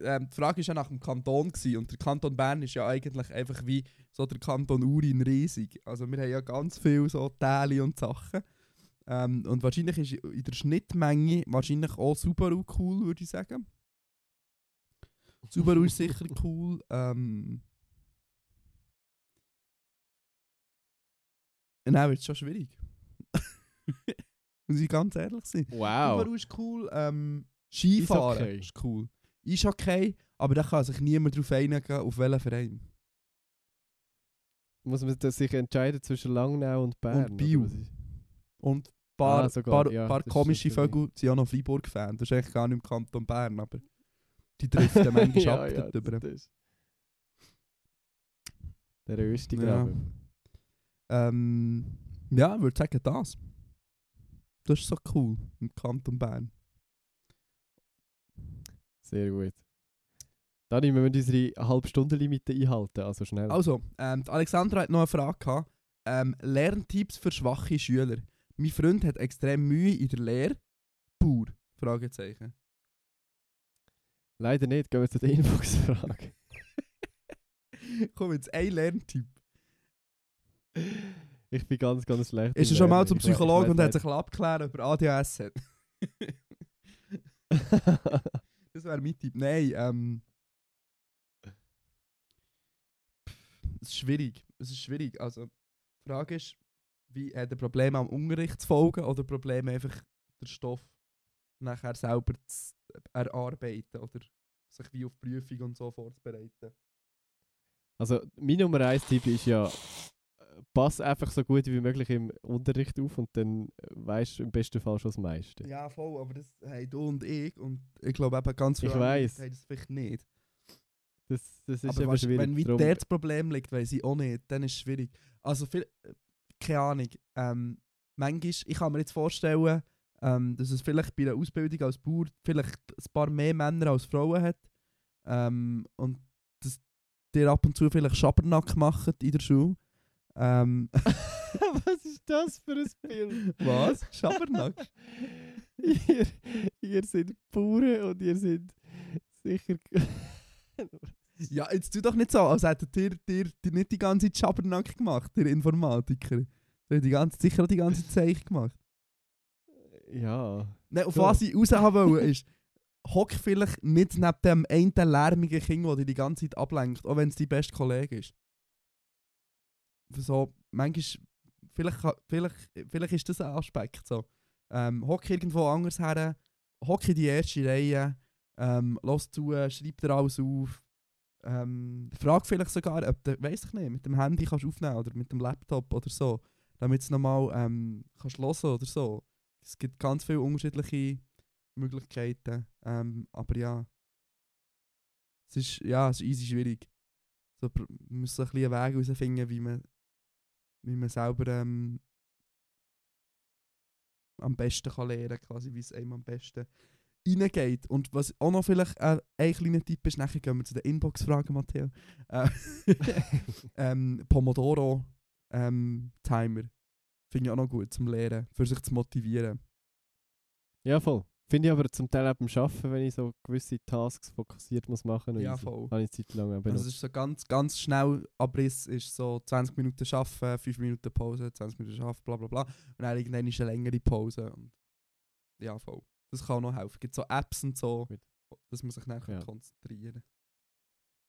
ähm, die Frage war ja nach dem Kanton gewesen, und der Kanton Bern ist ja eigentlich einfach wie so der Kanton Urin riesig. Also wir haben ja ganz viel so Täle und Sachen. Ähm, und wahrscheinlich ist in der Schnittmenge wahrscheinlich auch Subaru cool, würde ich sagen. Subaru ist sicher cool. Ähm, Nein, wird schon schwierig. Muss ich ganz ehrlich sein. Wow. Subaru ist cool. Ähm, Skifahren Eishockey. ist cool. Ist okay, aber da kann sich niemand darauf einigen, auf welchen Verein. Muss man das sich entscheiden zwischen Langnau und Bern? Biel. was ist- Und ein paar, Ah, sogar, paar, ja, paar komische Vögel sind auch noch Freiburg-Fan. Das ist eigentlich gar nicht im Kanton Bern, aber die driften manchmal ja, ab ja, dort über. das ist der Östi Ja. Ähm, ja, ich würde sagen, das. Das ist so cool im Kanton Bern. Sehr gut. Dani, wir müssen unsere Halbstundenlimite einhalten, also schnell. Also, ähm, Alexandra hat noch eine Frage gehabt. Ähm, Lerntipps für schwache Schüler. Mein Freund hat extrem Mühe in der Lehre. Pur? Fragezeichen. Leider nicht, gehen wir zu der Inbox-Frage. Komm jetzt, ein Lerntipp. ich bin ganz, ganz schlecht. Ist er schon mal zum Psychologen und hat sich abklären, ob er ADHS hat? das wäre mein Tipp. Nein, ähm. Es ist schwierig. Es ist schwierig. Also, die Frage ist, wie hat er Probleme am Unterricht zu folgen oder Probleme einfach den Stoff nachher selber zu erarbeiten oder sich wie auf Prüfung und so vorzubereiten? Also, mein Nummer 1 Tipp ist ja, pass einfach so gut wie möglich im Unterricht auf und dann weißt du im besten Fall schon das meiste. Ja, voll, aber das haben du und ich und ich glaube eben ganz viele weiss. haben das vielleicht nicht. Das, das ist aber weißt, schwierig. wenn wie Drum- der das Problem liegt, weiß ich auch nicht, dann ist es schwierig. Also, viel, keine Ahnung. Ähm, manchmal, ich kann mir jetzt vorstellen, ähm, dass es vielleicht bei einer Ausbildung als Bauer vielleicht ein paar mehr Männer als Frauen hat. Ähm, und dass die ab und zu vielleicht Schabernack machen in der Schule. Ähm, Was ist das für ein Bild? was? Schabernack? ihr, ihr seid Bauern und ihr seid sicher. Ja, jetzt tu doch nicht so, als hättet ihr, ihr, ihr nicht die ganze Zeit Schabernack gemacht, ihr Informatiker. Ihr habt die ganze, sicher auch die ganze Zeit gemacht. ja. Nein, auf So. was ich raus haben wollte, ist, hock vielleicht nicht neben dem einen lärmigen Kind, der dich die ganze Zeit ablenkt, auch wenn es dein bester Kollege ist. So, manchmal, vielleicht, vielleicht, vielleicht ist das ein Aspekt so. Ähm, hock irgendwo anders her, hock in die erste Reihe, ähm, los zu, schreib dir alles auf. Ähm, frag vielleicht sogar, ob du, weiss ich nicht, mit dem Handy kannst aufnehmen oder mit dem Laptop oder so, damit du nochmal ähm, kannst hören oder so. Es gibt ganz viele unterschiedliche Möglichkeiten, ähm, aber ja, es ist, ja, es ist easy schwierig. So, man muss ein bisschen einen Weg herausfinden, wie man, wie man selber ähm, am besten kann lernen quasi, wie es einem am besten reingeht. Und was auch noch vielleicht äh, ein kleiner Tipp ist, nachher gehen wir zu den Inbox-Fragen, Matteo. Äh, ähm, Pomodoro ähm, Timer. Finde ich auch noch gut zum Lernen, für sich zu motivieren. ja, voll. Finde ich aber zum Teil auch beim Arbeiten, wenn ich so gewisse Tasks fokussiert muss machen muss. Ja, voll. Habe ich Zeit lang Also benutzt. es ist so ganz, ganz schnell Abriss ist so 20 Minuten arbeiten, 5 Minuten Pause, 20 Minuten arbeiten, bla bla bla. Und dann irgendwann ist eine längere Pause. Und ja, voll. Das kann auch noch helfen. Es gibt so Apps und so, dass man sich dann Ja. konzentrieren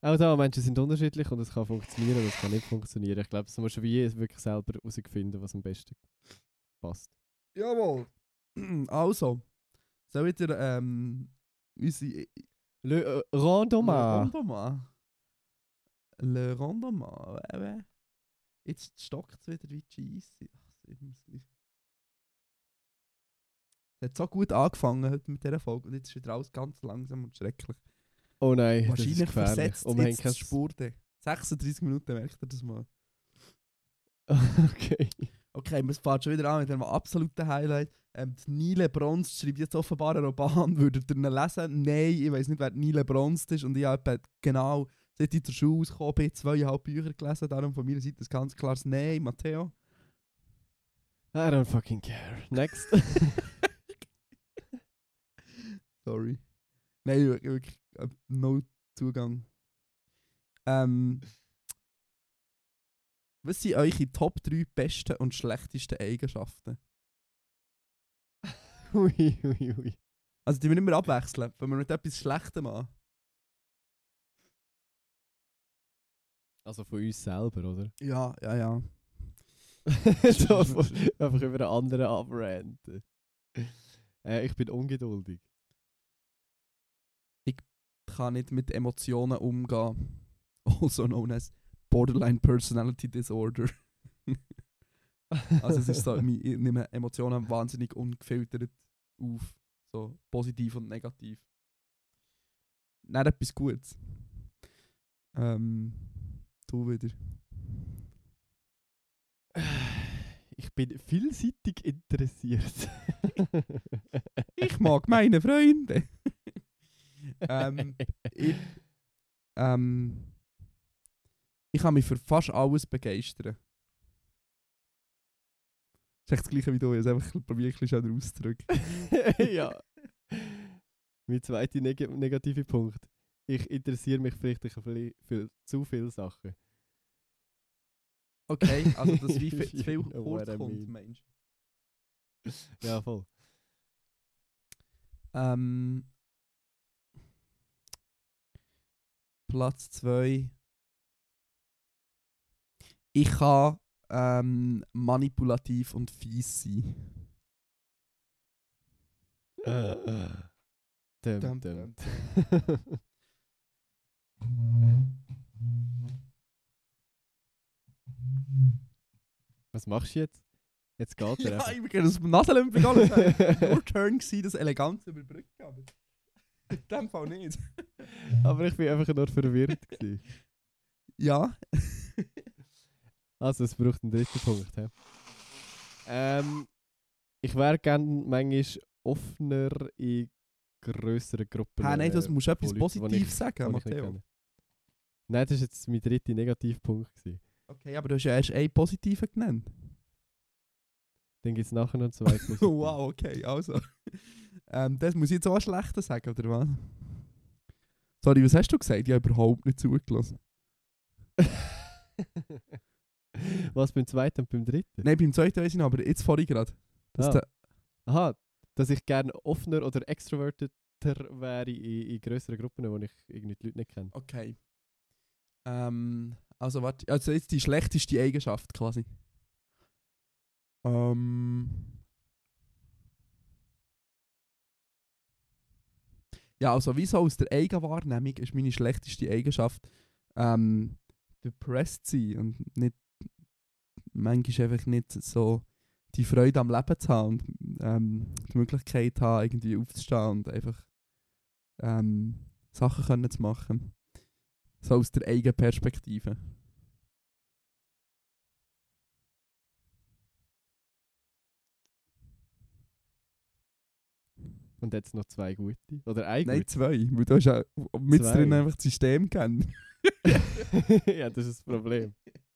Auch da, Menschen sind unterschiedlich und es kann funktionieren und es kann nicht funktionieren. Ich glaube, es muss schon wie wirklich selber herausfinden, was am besten passt. Jawohl. Also, soll ich dir ähm, unsere... Le äh, Randoma. Le Rondement. Le äh, äh. Jetzt stockt es wieder wie Cheese. Ach, immer das Gleiche. Es hat so gut angefangen heute mit dieser Folge und jetzt ist wieder alles ganz langsam und schrecklich. Oh nein, das ist Wahrscheinlich gefährlich. versetzt haben jetzt die Spurde. 36 Minuten, merkt ihr das mal. okay. Okay, wir fangen schon wieder an mit einem absoluten Highlight. Ähm, Nile Bronst schreibt jetzt offenbar einen Roman. Würdet ihr ihn lesen? Nein, ich weiß nicht, wer Nile Bronst ist. Und ich habe genau, seit ich zur Schule rausgekommen bin, zweieinhalb Bücher gelesen. Darum von meiner Seite ein ganz klares Nein, Matteo. I don't fucking care. Next. Sorry. Nein, wirklich, wirklich äh, no Zugang. Ähm, was sind eure Top 3 besten und schlechtesten Eigenschaften? ui, ui, ui. Also, die wir nicht mehr abwechseln, wenn wir mit etwas Schlechtem an. Also von uns selber, oder? Ja, ja, ja. so, einfach über einen anderen abranten. Äh, ich bin ungeduldig. kann nicht mit Emotionen umgehen. Also known as Borderline Personality Disorder. also es ist so, ich nehme Emotionen wahnsinnig ungefiltert auf. So positiv und negativ. Nicht etwas Gutes. Ähm, du wieder. Ich bin vielseitig interessiert. Ich mag meine Freunde. ähm, ich, ähm, ich kann mich für fast alles begeistern. Das ist echt das gleiche wie du, ich es einfach probiert, ein bisschen schöner auszudrücken. ja. Mein zweiter neg negative Punkt. Ich interessiere mich vielleicht ein bisschen für zu viele Sachen. Okay, also dass wie viel, zu viel kurz kommt, meinst Ja, voll. Ähm, Platz 2. Ich kann ähm, manipulativ und fies sein. Äh, Dum, Dum, dum. Was machst du jetzt? Jetzt geht er Ja, ich bin das Nasenlümpel alles. Nur Turn gewesen, das elegant zu überbrücken. Aber in dem Fall nicht. Aber ich bin einfach nur verwirrt. Ja. Also, es braucht einen dritten Punkt. He? Ähm, ich wäre gerne manchmal offener in grösseren Gruppen. Hä, nein, das äh, musst du etwas Positives sagen, Matteo. Nein, das war jetzt mein dritter Negativpunkt. Gewesen. Okay, aber du hast ja erst einen positiven genannt. Dann gibt es nachher noch zwei positive. wow, okay, also. ähm, das muss ich jetzt auch einen schlechten sagen, oder was? Sorry, was hast du gesagt? Ich habe überhaupt nicht zugelassen. Was beim zweiten und beim dritten? Nein, beim zweiten weiß ich noch, aber jetzt vorhin gerade. dass Ah. Aha, dass ich gerne offener oder extroverteder wäre in, in grösseren Gruppen, wo ich irgendwie die Leute nicht kenne. Okay. Ähm, also warte, also jetzt die schlechteste Eigenschaft quasi. Ähm. Ja, also wie so aus der Eigenwahrnehmung ist meine schlechteste Eigenschaft ähm, depressed sein und nicht manchmal einfach nicht so die Freude am Leben zu haben und ähm, die Möglichkeit haben, irgendwie aufzustehen und einfach ähm, Sachen können zu machen. So aus der eigenen Perspektive. Und jetzt noch zwei gute. Oder ein Nein, gute. zwei. Weil du hast ja mit drin einfach das System kennen. ja, das ist das Problem.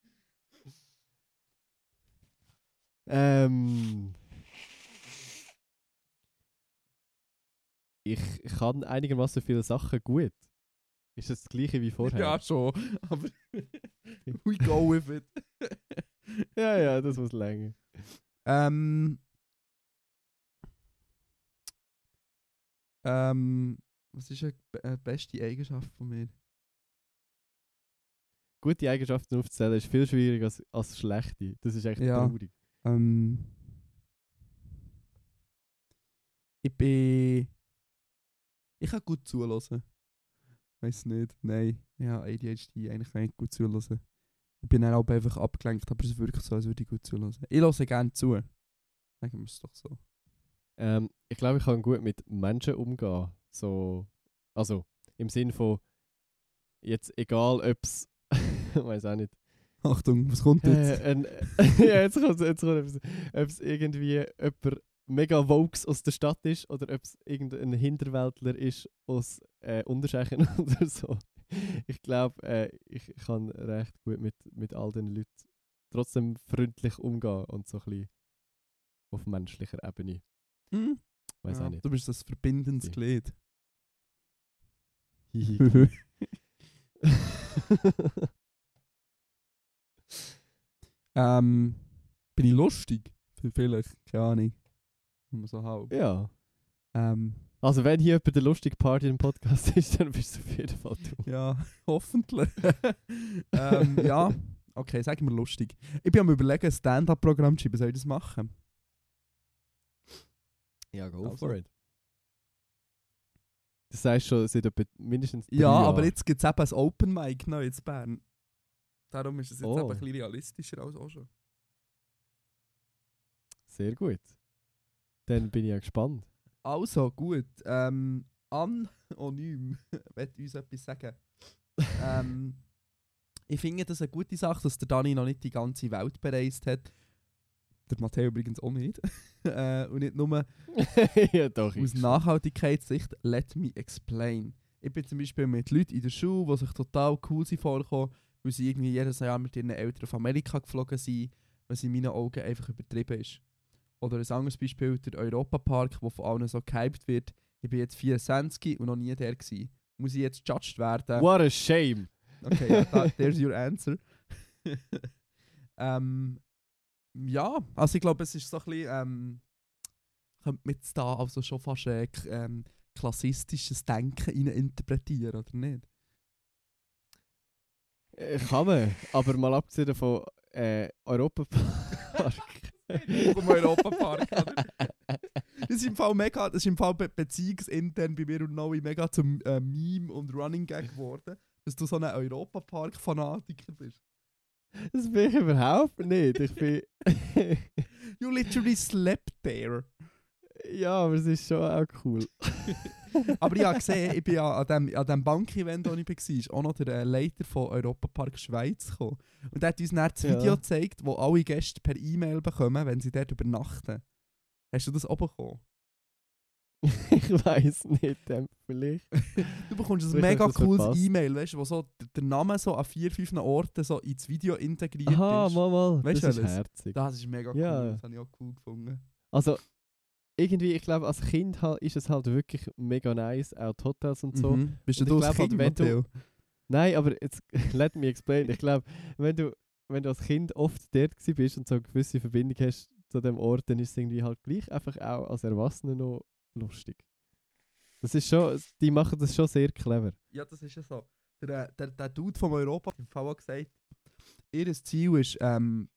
Ähm. Ich kann einigermaßen viele Sachen gut. Ist das das gleiche wie vorher? Ja, schon. Aber we go with it. ja, ja, das muss länger. ähm, Ähm, was ist eine äh, beste Eigenschaft von mir? Gute Eigenschaften aufzuzählen ist viel schwieriger als, als schlechte. Das ist echt Ja. traurig. Ähm, ich bin. Ich kann gut zuhören. Weiß nicht. Nein. Ja, ADHD, eigentlich kann ich gut zuhören. Ich bin dann auch einfach abgelenkt, aber es ist wirklich so, als würde ich gut zuhören. Ich höre gerne zu. Sagen wir es doch so. Ähm, ich glaube, ich kann gut mit Menschen umgehen. So, also im Sinn von jetzt egal, ob es, weiß auch nicht, Achtung, was kommt jetzt? äh, ein, ja, jetzt kommt jetzt kommt etwas, ob es irgendwie jemand mega Vokes aus der Stadt ist oder ob es irgendein Hinterwäldler ist aus äh, Unterschächen oder so. Ich glaube, äh, ich kann recht gut mit, mit all den Leuten trotzdem freundlich umgehen und so ein bisschen auf menschlicher Ebene. Hm? Weiß Ja, auch nicht. Du bist das verbindendes. Glied. ähm, bin ich lustig? Vielleicht, keine Ahnung. Nur so halb. ja. Ähm, Also wenn hier jemand der lustige Party im Podcast ist, dann bist du auf jeden Fall du. ja, hoffentlich. ähm, ja, okay, sag mir lustig. Ich bin am überlegen, ein Stand-Up-Programm zu schreiben. Soll ich das machen? Ja, go Also. for it. Das sagst schon seit etwa mindestens drei Ja, Jahren. aber jetzt gibt es eben ein Open Mic neu in Bern. Darum ist es jetzt Oh. eben ein bisschen realistischer als auch schon. Sehr gut. Dann bin ich ja gespannt. Also, gut. Ähm, Anonym wird uns etwas sagen. ähm, ich finde das eine gute Sache, dass der Dani noch nicht die ganze Welt bereist hat. Der Matteo übrigens auch nicht. äh, und nicht nur ja, doch. aus. Nachhaltigkeitssicht. Let me explain. Ich bin zum Beispiel mit Leuten in der Schule, die sich total cool sind vorgekommen, weil sie irgendwie jedes Jahr mit ihren Eltern auf Amerika geflogen sind, was in meinen Augen einfach übertrieben ist. Oder ein anderes Beispiel, der Europapark, der von allen so gehypt wird. Ich bin jetzt 24 und noch nie der gewesen. Muss ich jetzt judged werden? What a shame. Okay, ja, da, there's your answer. ähm, ja, also ich glaube, es ist so ein bisschen, ähm, könnte man jetzt da also schon fast äh, ähm, klassistisches Denken interpretieren, oder nicht? Äh, Kann man, aber mal abgesehen davon, äh, Europapark. Vom Europapark, oder? Das ist im Fall mega, das ist im Fall be beziehungsintern bei mir und Noe mega zum äh, Meme und Running Gag geworden, dass du so ein Europapark-Fanatiker bist. das bin ich überhaupt nicht. Ich bin. You literally slept there. ja, aber es ist schon auch cool. Aber ich habe gesehen, ich bin ja an dem, an dem Bank-Event, wo ich war, auch noch der äh, Leiter von Europapark Schweiz gekommen. Und der hat uns dann das Ja. Video gezeigt, wo alle Gäste per E-Mail bekommen, wenn sie dort übernachten. Hast du das auch bekommen? ich weiß nicht, ähm, vielleicht. Du bekommst ein mega cooles. E-Mail, weißt du, wo so der, Name so an vier, fünf Orten so ins Video integriert Aha, ist. mal, mal. Weißt das ist alles? herzig. Das ist mega cool, Ja. das habe ich auch cool gefunden. Also, irgendwie, ich glaube, als Kind halt, ist es halt wirklich mega nice, auch die Hotels und so. Mhm. Bist Und du ich das Kind, halt, wenn du-? Nein, aber jetzt, let me explain. Ich glaube, wenn du, wenn du als Kind oft dort gewesen bist und so eine gewisse Verbindung hast zu dem Ort, dann ist es irgendwie halt gleich einfach auch als Erwachsener noch lustig. Das ist schon, die machen das schon sehr clever. Ja, das ist ja so. Der, äh, der, der Dude vom Europa hat im auch gesagt, ihr Ziel ist, ähm,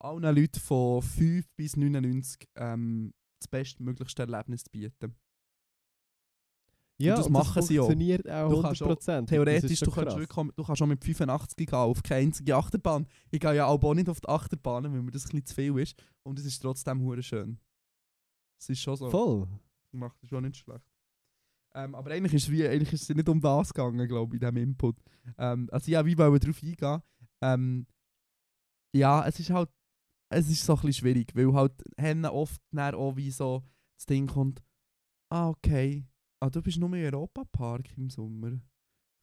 allen Leuten von 5 bis 99 ähm, das bestmöglichste Erlebnis zu bieten. Ja, das und machen sie auch. funktioniert auch Du kannst auch 100%. Theoretisch, das du kannst, wirklich, du kannst auch mit 85 gehen, auf keine einzige Achterbahn. Ich gehe ja auch nicht auf die Achterbahn, weil mir das ein bisschen zu viel ist. Und es ist trotzdem hure schön. Es ist schon so. Voll. Macht das schon nicht schlecht. Ähm, aber eigentlich ist, es wie, eigentlich ist es nicht um das gegangen, glaube ich, in diesem Input. Ähm, also ja, wie wollen wir darauf eingehen? Ähm, ja, es ist halt, es ist so ein bisschen schwierig, weil halt haben oft dann auch wie so das Ding kommt, ah okay, ah du bist nur im Europapark im Sommer.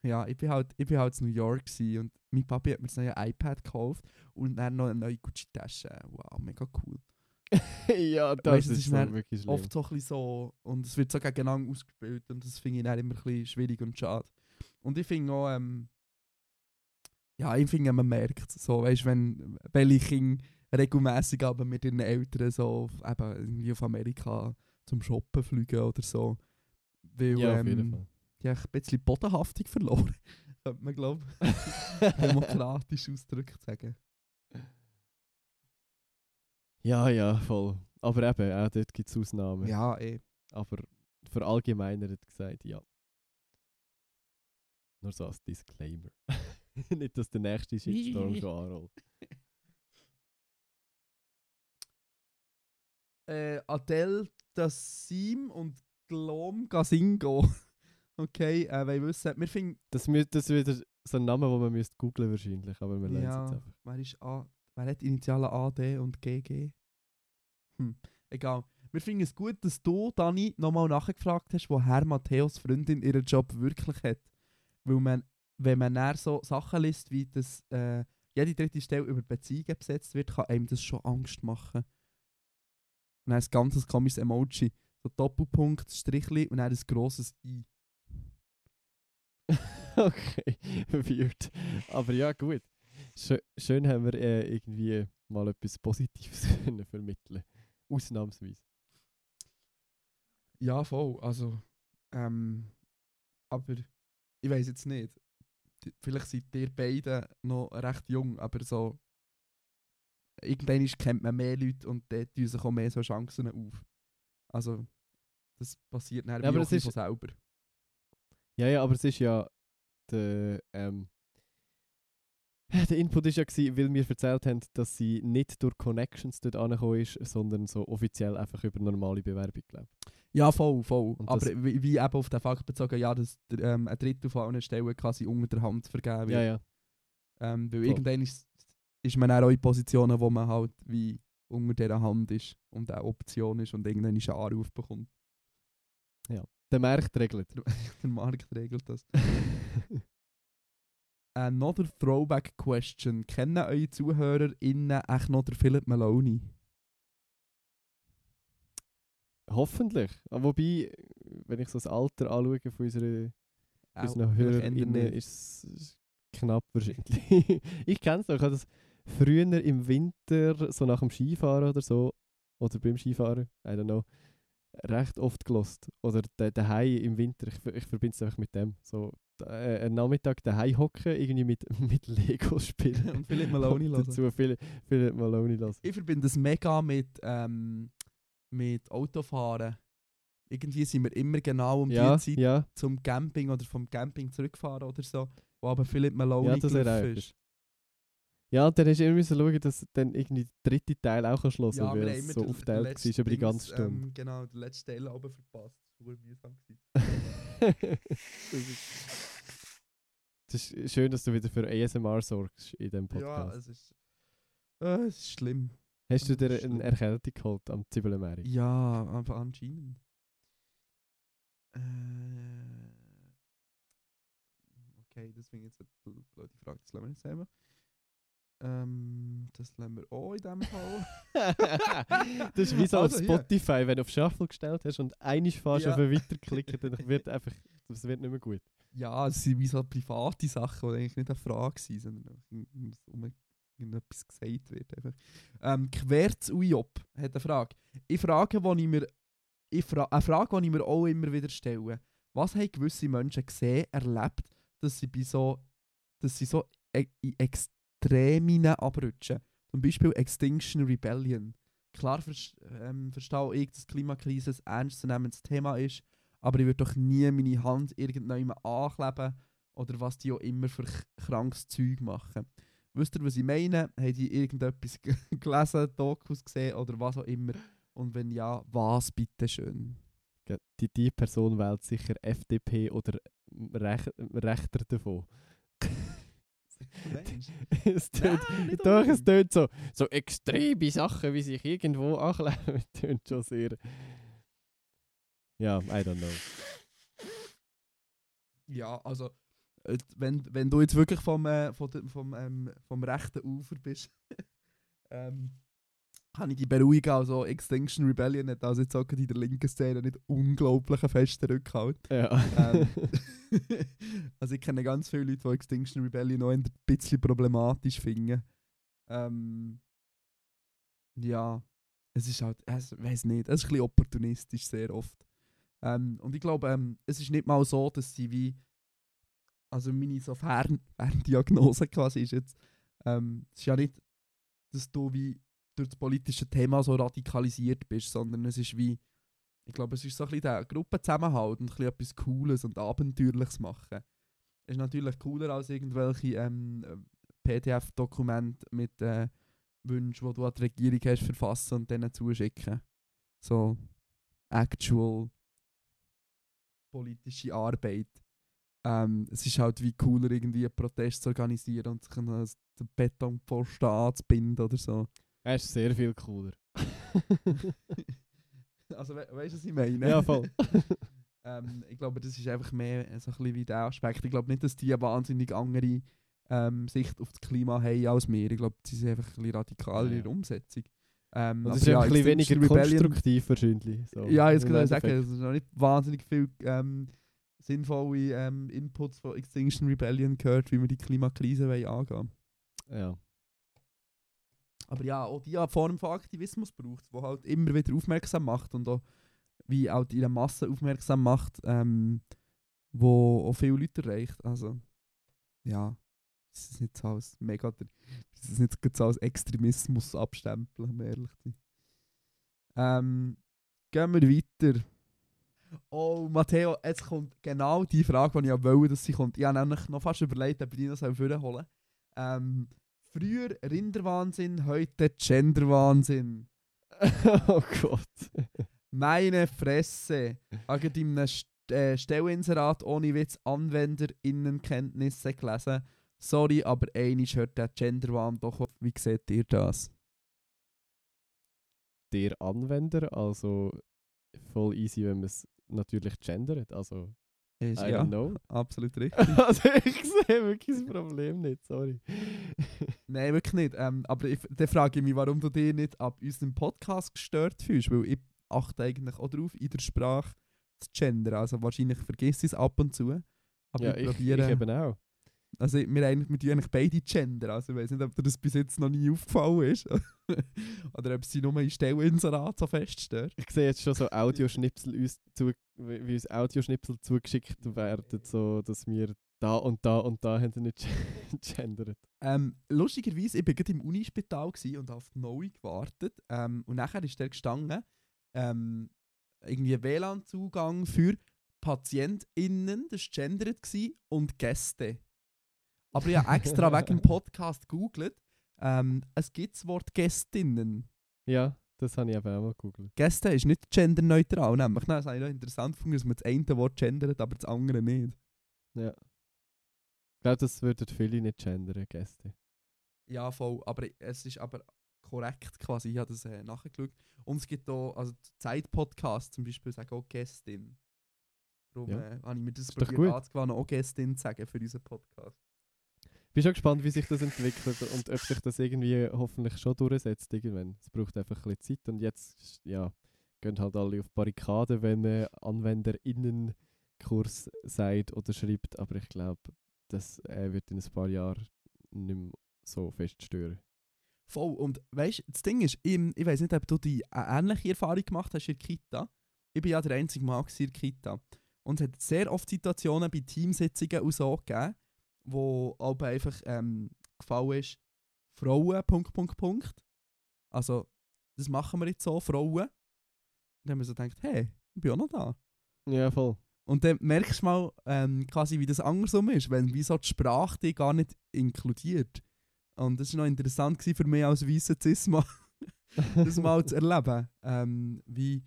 Ja, ich bin halt, ich bin halt in New York und mein Papi hat mir das neue iPad gekauft und dann noch eine neue Gucci-Tasche. Wow, mega cool. ja, das Weißt ist, ist dann wirklich oft so ein bisschen so und es wird so gegeneinander ausgespielt und das finde ich dann immer ein bisschen schwierig und schade. Und ich finde auch, ähm, ja, ich finde, man merkt so, weißt du, wenn welche Kinder regelmäßig aber mit ihren Eltern so auf, eben irgendwie auf Amerika zum Shoppen fliegen oder so, Weil Ja, auf jeden ähm, Fall. die haben ein bisschen Bodenhaftung verloren. Könnte man, glaube demokratisch ausgedrückt sagen. Ja, ja, voll. Aber eben, auch dort gibt es Ausnahmen. Ja, eh. Aber verallgemeinert gesagt, ja. Nur so als Disclaimer. Nicht, dass der nächste Shitstorm schon anrollt. Äh, Adele Dassim und Glom Gasingo. okay, äh, weil wissen, wir finden, Das, das ist wieder so ein Name, den man müsste googlen wahrscheinlich, aber wir lernen es jetzt einfach. wer ist A, wer hat Initialen AD und GG? Hm, egal. Wir finden es gut, dass du, Dani, nochmal nachgefragt hast, woher Matthäus Freundin ihren Job wirklich hat. Weil man, wenn man dann so Sachen liest, wie das äh, jede dritte Stelle über Beziehungen besetzt wird, kann einem das schon Angst machen. Und dann ein ganzes komisches Emoji. So Doppelpunkt, Strichli und dann ein grosses I. okay, weird. Aber ja, gut. Schö schön haben wir äh, irgendwie mal etwas Positives können vermitteln Ausnahmsweise. Ja, voll. Also, ähm, aber ich weiß jetzt nicht. Vielleicht seid ihr beide noch recht jung, aber so. Irgendwann kennt man mehr Leute und dort tun sich auch mehr so Chancen auf. Also, das passiert dann Ja, aber ist- von selber. Ja, ja, aber es ist ja der, ähm, der Input ist ja gewesen, weil wir erzählt haben, dass sie nicht durch Connections dort angekommen ist, sondern so offiziell einfach über normale Bewerbung, glaube Ja, voll, voll. Und aber wie, wie eben auf den Fakt bezogen, ja, dass ähm, ein Drittel von allen Stellen quasi unter der Hand vergeben wird. Ja, ja. Ähm, weil Voll. irgendwann ist, ist man auch in Positionen, wo man halt wie unter dieser Hand ist und auch Option ist und irgendwann einen Anruf bekommt. Der Markt regelt. Der Markt regelt das. Another throwback question. Kennen eure ZuhörerInnen echt noch den Philip Maloney? Hoffentlich. Ah, Wobei, wenn ich so das Alter anschaue von unseren, unseren HörerInnen, ist es knapp wahrscheinlich. ich kenne es noch, ich habe das früher im Winter, so nach dem Skifahren oder so, oder beim Skifahren, I don't know, recht oft gelost. Oder da- daheim im Winter, ich, ich verbinde es einfach mit dem. So, äh, einen Nachmittag daheim hocken, irgendwie mit, mit Lego spielen. Und Philip Maloney hören. Dazu Philip, Philip Maloney lassen. Ich verbinde es mega mit, ähm, mit Autofahren. Irgendwie sind wir immer genau um Ja, die Zeit ja. zum Camping oder vom Camping zurückfahren oder so, wo aber Philip Maloney Ja, das ist. Ja, dann hast du immer müssen schauen, dass dann irgendwie der dritte Teil auch hören Ja, weil wir haben es immer so den- letzten war über die ganze Stunde. Ähm, genau, den letzten Teil aber verpasst. War mühsam. gewesen. das, ist, schön, dass du wieder für ASMR sorgst in diesem Ja, Podcast. es ist, äh, es ist schlimm. Hast du dir eine schlimm. Erkältung geholt am Zwiebelmeer? Ja, einfach anscheinend. Äh, okay, ich jetzt eine bl- blöde Frage. Das lassen wir nicht selber. Ähm, das lassen wir auch in dem Fall. das ist wie so Also auf hier. Spotify, wenn du auf Shuffle gestellt hast und einisch fährst Ja. auf Weiterklicken, dann wird einfach, das wird nicht mehr gut. Ja, es sind wie so private Sachen, die eigentlich nicht eine Frage sind, sondern um irgendetwas gesagt wird. Einfach. Ähm, Querz Ujob hat eine Frage. Ich frage, wo ich mir, ich fra eine Frage, die ich mir auch immer wieder stelle. Was haben gewisse Menschen gesehen, erlebt, dass sie bei so, dass sie so e in Extremen abrutschen? Zum Beispiel Extinction Rebellion. Klar vers ähm, verstehe ich, dass Klimakrise ein ernstzunehmendes Thema ist, aber ich würde doch nie meine Hand irgendjemandem ankleben oder was die auch immer für krankes Zeug machen. Wisst ihr, was ich meine? Haben die irgendetwas gelesen, Dokus gesehen oder was auch immer? Und wenn ja, was bitte schön? Ge- Die, die Person wählt sicher FDP oder Rech, Rechter davon. es tönt, Nein, doch, es tönt so, so extreme Sachen, wie sich irgendwo ankleben, tönt schon sehr... Ja, I don't know. Ja, also, äh, wenn, wenn du jetzt wirklich vom, äh, vom, vom, ähm, vom rechten Ufer bist, ähm, kann ich dich beruhigen. Also, Extinction Rebellion hat also jetzt auch in der linken Szene nicht unglaublich einen festen Rückhalt. Ja. Ähm, also, ich kenne ganz viele Leute, die Extinction Rebellion noch ein bisschen problematisch finden. Ähm, ja, es ist halt, ich weiß nicht, es ist ein bisschen opportunistisch sehr oft. Ähm, und ich glaube, ähm, es ist nicht mal so, dass sie wie, also meine so Fern Ferndiagnose quasi ist jetzt, ähm, es ist ja nicht, dass du wie durch das politische Thema so radikalisiert bist, sondern es ist wie, ich glaube, es ist so ein bisschen der Gruppenzusammenhalt und ein bisschen etwas Cooles und Abenteuerliches machen. Ist natürlich cooler als irgendwelche ähm, PDF-Dokumente mit äh, Wünschen, die du an die Regierung hast, verfassen und denen zuschicken. So actual politische Arbeit. Ähm, es ist halt wie cooler, irgendwie einen Protest zu organisieren und sich einen Betonpfosten anzubinden oder so. Er ist sehr viel cooler. also we weißt du, was ich meine? ja, voll. ähm, ich glaube, das ist einfach mehr so ein bisschen wie der Aspekt. Ich glaube nicht, dass die eine wahnsinnig andere ähm, Sicht auf das Klima haben als wir. Ich glaube, sie sind einfach ein bisschen radikaler in Ja. der Umsetzung. Ähm, es ist ja, ein bisschen weniger Rebellion- konstruktiv wahrscheinlich. So, Ja, jetzt kann ich sagen, Endeffekt. es ist noch nicht wahnsinnig viel ähm, sinnvolle ähm, Inputs von Extinction Rebellion gehört, wie wir die Klimakrise wollen angehen Ja. Aber ja, auch die Form von Aktivismus braucht, wo halt immer wieder aufmerksam macht und auch wie auch der Masse aufmerksam macht, ähm, wo auch viele Leute erreicht. Also, ja, ist es nicht so als mega, der- ist nicht so als Extremismus abstempeln, um ehrlich zu sein. Ähm, gehen wir weiter. Oh, Matteo, jetzt kommt genau die Frage, die ich auch wollte, dass sie kommt. Ich habe nämlich noch fast überlegt, ob ich die noch vorholen soll. Ähm, früher Rinderwahnsinn, heute Genderwahnsinn. oh Gott. Meine Fresse. Agent in einem St äh, Stellinserat ohne Witz AnwenderInnenkenntnisse gelesen. Sorry, aber einisch hört der Genderwahn doch auf. Wie seht ihr das? Der Anwender, also voll easy, wenn man es natürlich gendert. Also, Ist, I ja, don't know. absolut richtig. also, ich sehe wirklich das Problem nicht, sorry. Nein, wirklich nicht. Ähm, aber ich, dann frage ich mich, warum du dich nicht ab unserem Podcast gestört fühlst. Weil ich achte eigentlich auch darauf, in der Sprache zu gendern. Also wahrscheinlich vergisst ich es ab und zu. Aber ja, ich ich, probiere. ich eben auch. Also wir, eigentlich, wir tun eigentlich beide Gender. Also ich weiß nicht, ob dir das bis jetzt noch nie aufgefallen ist. Oder ob sie nur in Stellinserat so fest stört. Ich sehe jetzt schon so Audioschnipsel uns zu, wie uns Audioschnipsel zugeschickt werden, so dass wir da und da und da haben nicht gendert. Ähm, lustigerweise, ich war gerade im Unispital und auf die Neue gewartet. Ähm, und nachher ist der gestanden, ähm, irgendwie WLAN-Zugang für PatientInnen, das war gendert, und Gäste. Aber ich habe extra wegen dem Podcast gegoogelt. Ähm, es gibt das Wort Gästinnen. Ja, das habe ich eben auch mal gegoogelt. Gäste ist nicht genderneutral, nämlich. Nein, das habe ich noch interessant gefunden, dass man das eine Wort gendert, aber das andere nicht. Ja. Ich glaube, das würden viele nicht gendern, Gäste. Ja, voll. Aber es ist aber korrekt quasi. Ich habe das äh, nachgeschaut. Und es gibt auch, also Zeit-Podcasts zum Beispiel sagen auch Gästin. Darum Ja. äh, habe ich mir das Ist probiert anzugewandt, auch Gästin zu sagen für unseren Podcast. Bin schon gespannt, wie sich das entwickelt und ob sich das irgendwie hoffentlich schon durchsetzt irgendwann. Es braucht einfach ein bisschen Zeit und jetzt ja, gehen halt alle auf Barrikaden, wenn man AnwenderInnenkurs sagt oder schreibt, aber ich glaube, das äh, wird in ein paar Jahren nicht mehr so fest stören. Voll. Und weißt du, das Ding ist, ich, ich weiß nicht, ob du die äh, ähnliche Erfahrung gemacht hast in Kita. Ich bin ja der einzige Mann in Kita. Und es hat sehr oft Situationen bei Teamsitzungen und so gegeben, wo aber einfach ähm, gefallen ist, Frauen, Punkt, Punkt, Punkt. Also, das machen wir jetzt so, Frauen. Und dann haben wir so gedacht, hey, ich bin auch noch da. Ja, voll. Und dann merkst du mal, ähm, quasi, wie das andersrum ist, wenn wie so die Sprache dich gar nicht inkludiert. Und das war noch interessant für mich als weißer Cis-Mann, das mal zu erleben. Ähm, wie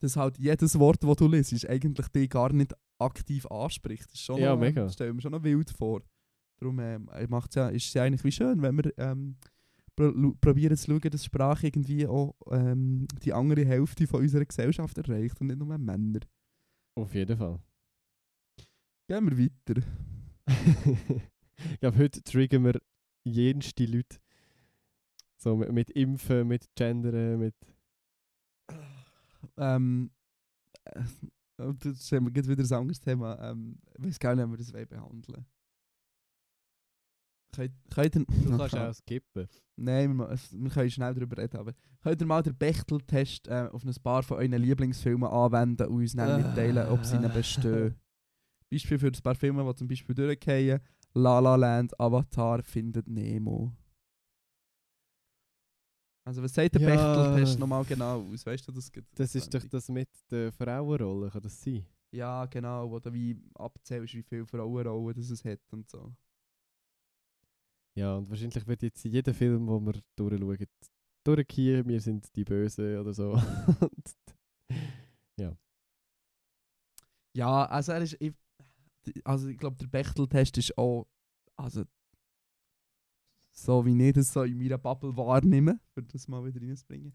das halt jedes Wort, das du liest, eigentlich dich gar nicht aktiv anspricht. Das ist schon Ja, noch, mega. Ähm, stell mir schon noch wild vor. Darum ähm, macht's ja, ist es ja eigentlich wie schön, wenn wir ähm, probieren zu schauen, dass Sprache irgendwie auch ähm, die andere Hälfte von unserer Gesellschaft erreicht und nicht nur Männer. Auf jeden Fall. Gehen wir weiter. ich glaube, heute triggern wir jenste Leute. So mit, mit Impfen, mit Gendern, mit. Ähm, äh, das haben wir wieder ein anderes Thema. Ähm, ich weiß gar nicht, ob wir das wollen behandeln Könnt, könnt ihr, Du kannst auch skippen. Nein, wir, wir können schnell darüber reden, aber könnt ihr mal den Bechtel-Test äh, auf ein paar von euren Lieblingsfilmen anwenden und uns dann mitteilen, ob sie ihnen bestehen. Beispiel für ein paar Filme, die zum Beispiel durchgehen. La La Land, Avatar, Findet Nemo. Also was sagt der Ja. Bechtel-Test nochmal genau aus? Weißt du das? gibt- Das ist doch das mit der Frauenrolle, kann das sein? Ja, genau, wo du wie abzählst, wie viele Frauenrollen das es hat und so. Ja, und wahrscheinlich wird jetzt jeder Film, wo wir durchschauen, durchgehen, wir sind die Bösen oder so. Und- Ja, also er ist. Ich, also ich glaube, der Bechtel-Test ist auch. Also. So wie ich das so in meiner Bubble wahrnehme, für das mal wieder reinzubringen.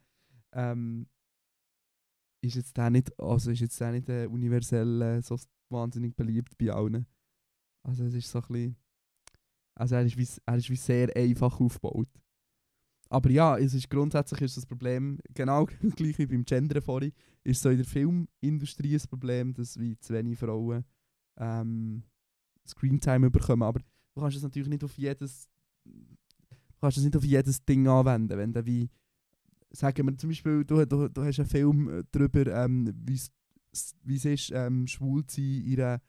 Ähm, ist jetzt der nicht, also ist jetzt nicht äh, universell äh, so wahnsinnig beliebt bei allen. Also es ist so ein bisschen, also er ist wie, er ist wie sehr einfach aufgebaut. Aber ja, es ist grundsätzlich ist das Problem, genau gleich wie beim Gender vorhin, ist so in der Filmindustrie ein Problem, dass wie zu wenig Frauen ähm, Screentime bekommen. Aber du kannst es natürlich nicht auf jedes kannst es nicht auf jedes Ding anwenden. Wenn du wie, sagen wir zum Beispiel, du, du, du hast einen Film äh, darüber, ähm, wie es ist, ähm, schwul zu sein in einer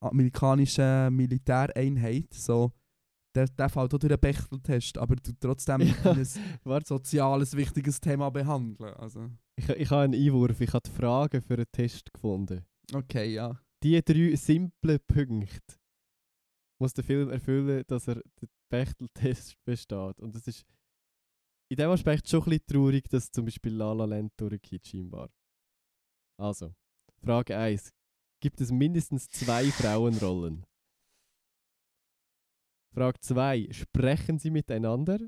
amerikanischen Militäreinheit. So, der, der fällt auch durch den Bechteltest, aber du trotzdem Ja. ein soziales, wichtiges Thema behandeln. Also, ich, ich habe einen Einwurf, ich habe die Fragen für einen Test gefunden. okay, ja. Die drei simplen Punkte muss der Film erfüllen, dass er den Bechtel-Test besteht. Und das ist in dem Aspekt schon ein bisschen traurig, dass zum Beispiel La La Land durchgeht, scheinbar. Also, Frage 1. Gibt es mindestens zwei Frauenrollen? Frage 2. Sprechen sie miteinander?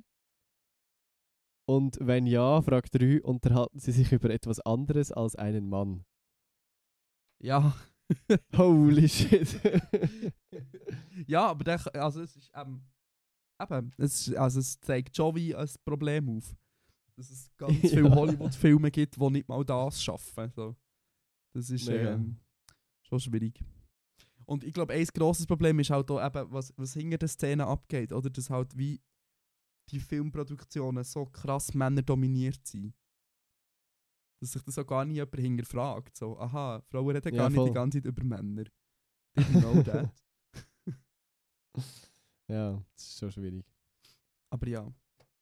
Und wenn ja, Frage 3. Unterhalten sie sich über etwas anderes als einen Mann? Ja. Holy shit. ja, aber der, also es ist ähm, eben, es, also es zeigt schon wie ein Problem auf. Dass es ganz viele. Hollywood-Filme gibt, die nicht mal das schaffen. So. Das ist Ja. ähm, schon schwierig. Und ich glaube, ein grosses Problem ist halt auch eben, was, was hinter der Szene abgeht. Oder dass halt wie die Filmproduktionen so krass männerdominiert sind. Dass sich das auch gar nicht jemand hinterfragt. So, aha, Frauen reden Ja, gar nicht voll. die ganze Zeit über Männer. Did you know that? Ja, das ist schon schwierig. Aber ja,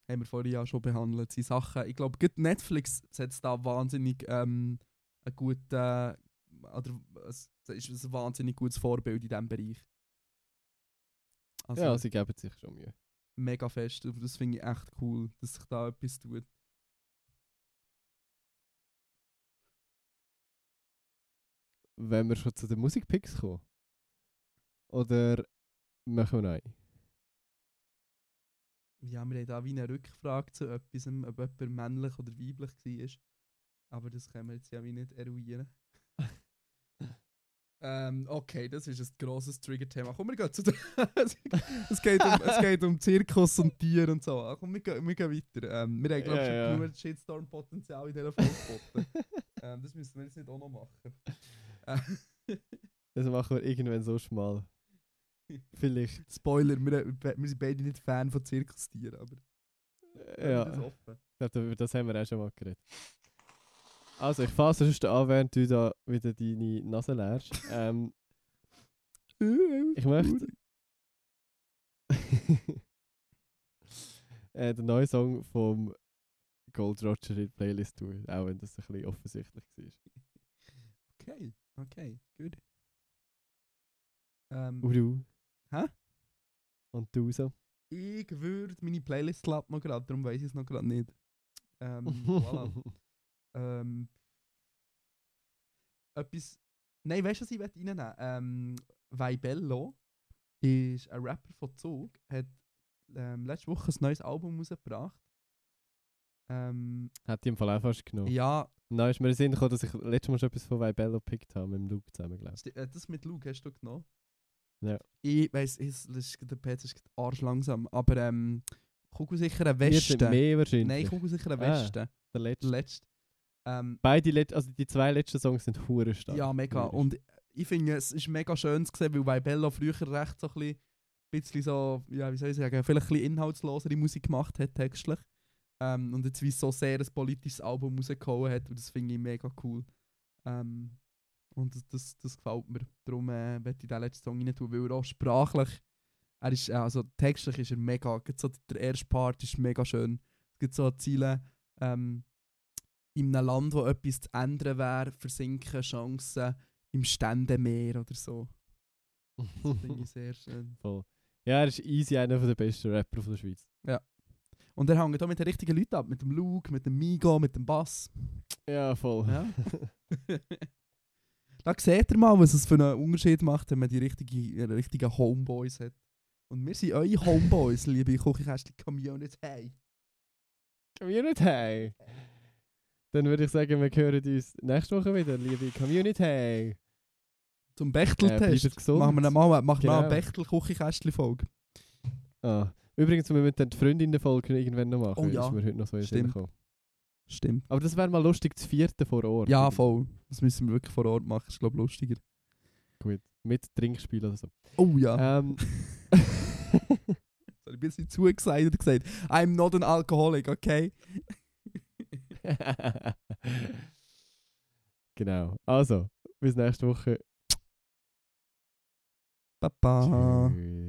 haben wir vorhin ja schon behandelt. Die Sachen, ich glaube, Netflix setzt da wahnsinnig ähm, ein guten, oder es ist ein wahnsinnig gutes Vorbild in diesem Bereich. Also ja, sie geben sich schon Mühe. mega fest. Das finde ich echt cool, dass sich da etwas tut. Wenn wir schon zu den Musikpicks kommen? Oder machen wir noch eine? Ja, wir haben da wie eine Rückfrage zu etwas, ob jemand männlich oder weiblich war. Aber das können wir jetzt ja wie nicht eruieren. ähm, okay, das ist ein grosses Trigger-Thema. Komm, wir gehen zu der es, geht um, es geht um Zirkus und Tier und so. Ah, Komm, wir gehen, wir gehen weiter. Ähm, wir haben, glaube ich, ja. schon genug Shitstorm-Potenzial in dieser Folge geboten. ähm, das müssen wir jetzt nicht auch noch machen. Das machen wir irgendwann so schmal. Vielleicht. Spoiler, wir, wir sind beide nicht Fan von Zirkustieren, aber Ja, ich glaube, über das haben wir auch schon mal geredet. Also, ich fasse sonst an, während du da wieder deine Nase leerst. Ähm, ich möchte äh, den neuen Song vom Gold Roger in die Playlist tun, auch wenn das ein bisschen offensichtlich war. Okay, okay, gut. Ähm, du? Hä? Und du so? ich würde meine Playlist klappt noch gerade, darum weiß ich es noch gerade nicht. Ähm, voilà. ähm, etwas. Nein, weißt du, was ich möchte reinnehmen ähm, Vaibello ist ein Rapper von Zug, hat ähm, letzte Woche ein neues Album rausgebracht. Ähm, Hat die im Fall auch fast genommen. ja, Nein, ist mir in den Sinn gekommen, dass ich letztes Mal schon etwas von Vibello gepickt habe, mit dem Luke zusammen, glaube sti- äh, das mit Luke hast du genommen. Ja. Ich weiss, das ist, der PC ist gerade arsch langsam, aber ähm, kugelsicherer ich. Wir Westen. mehr wahrscheinlich. Nein, kugelsicherer Ah. Westen. Der Der letzte. letzte. Ähm, Beide, let also die zwei letzten Songs sind hure stark. ja, mega. Und ich finde, es ist mega schön zu sehen, weil Bello früher recht so ein bisschen bisschen so, ja, wie soll ich sagen, vielleicht ein bisschen inhaltslosere Musik gemacht hat, textlich. Ähm, und jetzt wie so sehr ein politisches Album rausgehauen hat, und das finde ich mega cool. Ähm, und das, das, das gefällt mir. Darum äh, möchte ich den letzten Song rein tun, weil er auch sprachlich, er ist, also textlich ist er mega, so der erste Part ist mega schön. Es gibt so Ziele, ähm, in einem Land, wo etwas zu ändern wäre, versinken Chancen im Ständemeer oder so. Das finde ich sehr schön. Voll. Ja, er ist easy einer der besten Rapper von der Schweiz. Und er hängt auch mit den richtigen Leuten ab, mit dem Luke, mit dem Migo, mit dem Bass. Ja, voll. Ja. da seht ihr mal, was es für einen Unterschied macht, wenn man die richtige, äh, richtigen Homeboys hat. Und wir sind eure Homeboys, liebe Küchenkästchen Community. Community! Dann würde ich sagen, wir hören uns nächste Woche wieder, liebe Community. Zum Äh, Bechteltest gesund. machen wir mal, machen wir mal eine Genau. Bechtel-Küchenkästchen-Folge. Ah. Übrigens, wir müssen dann die Freundinnen-Folge irgendwann noch machen. Oh ja. ist mir heute noch so in Stimmt. gekommen. Stimmt. Aber das wäre mal lustig, das vierte vor Ort. Ja, voll. Das müssen wir wirklich vor Ort machen. ist, glaube ich, lustiger. Gut. Mit Trinkspiel oder so. Oh ja. Ähm. Sorry, ein bisschen zu excited gesagt. I'm not an alcoholic, okay? genau. Also, bis nächste Woche. Papa. Tschüss.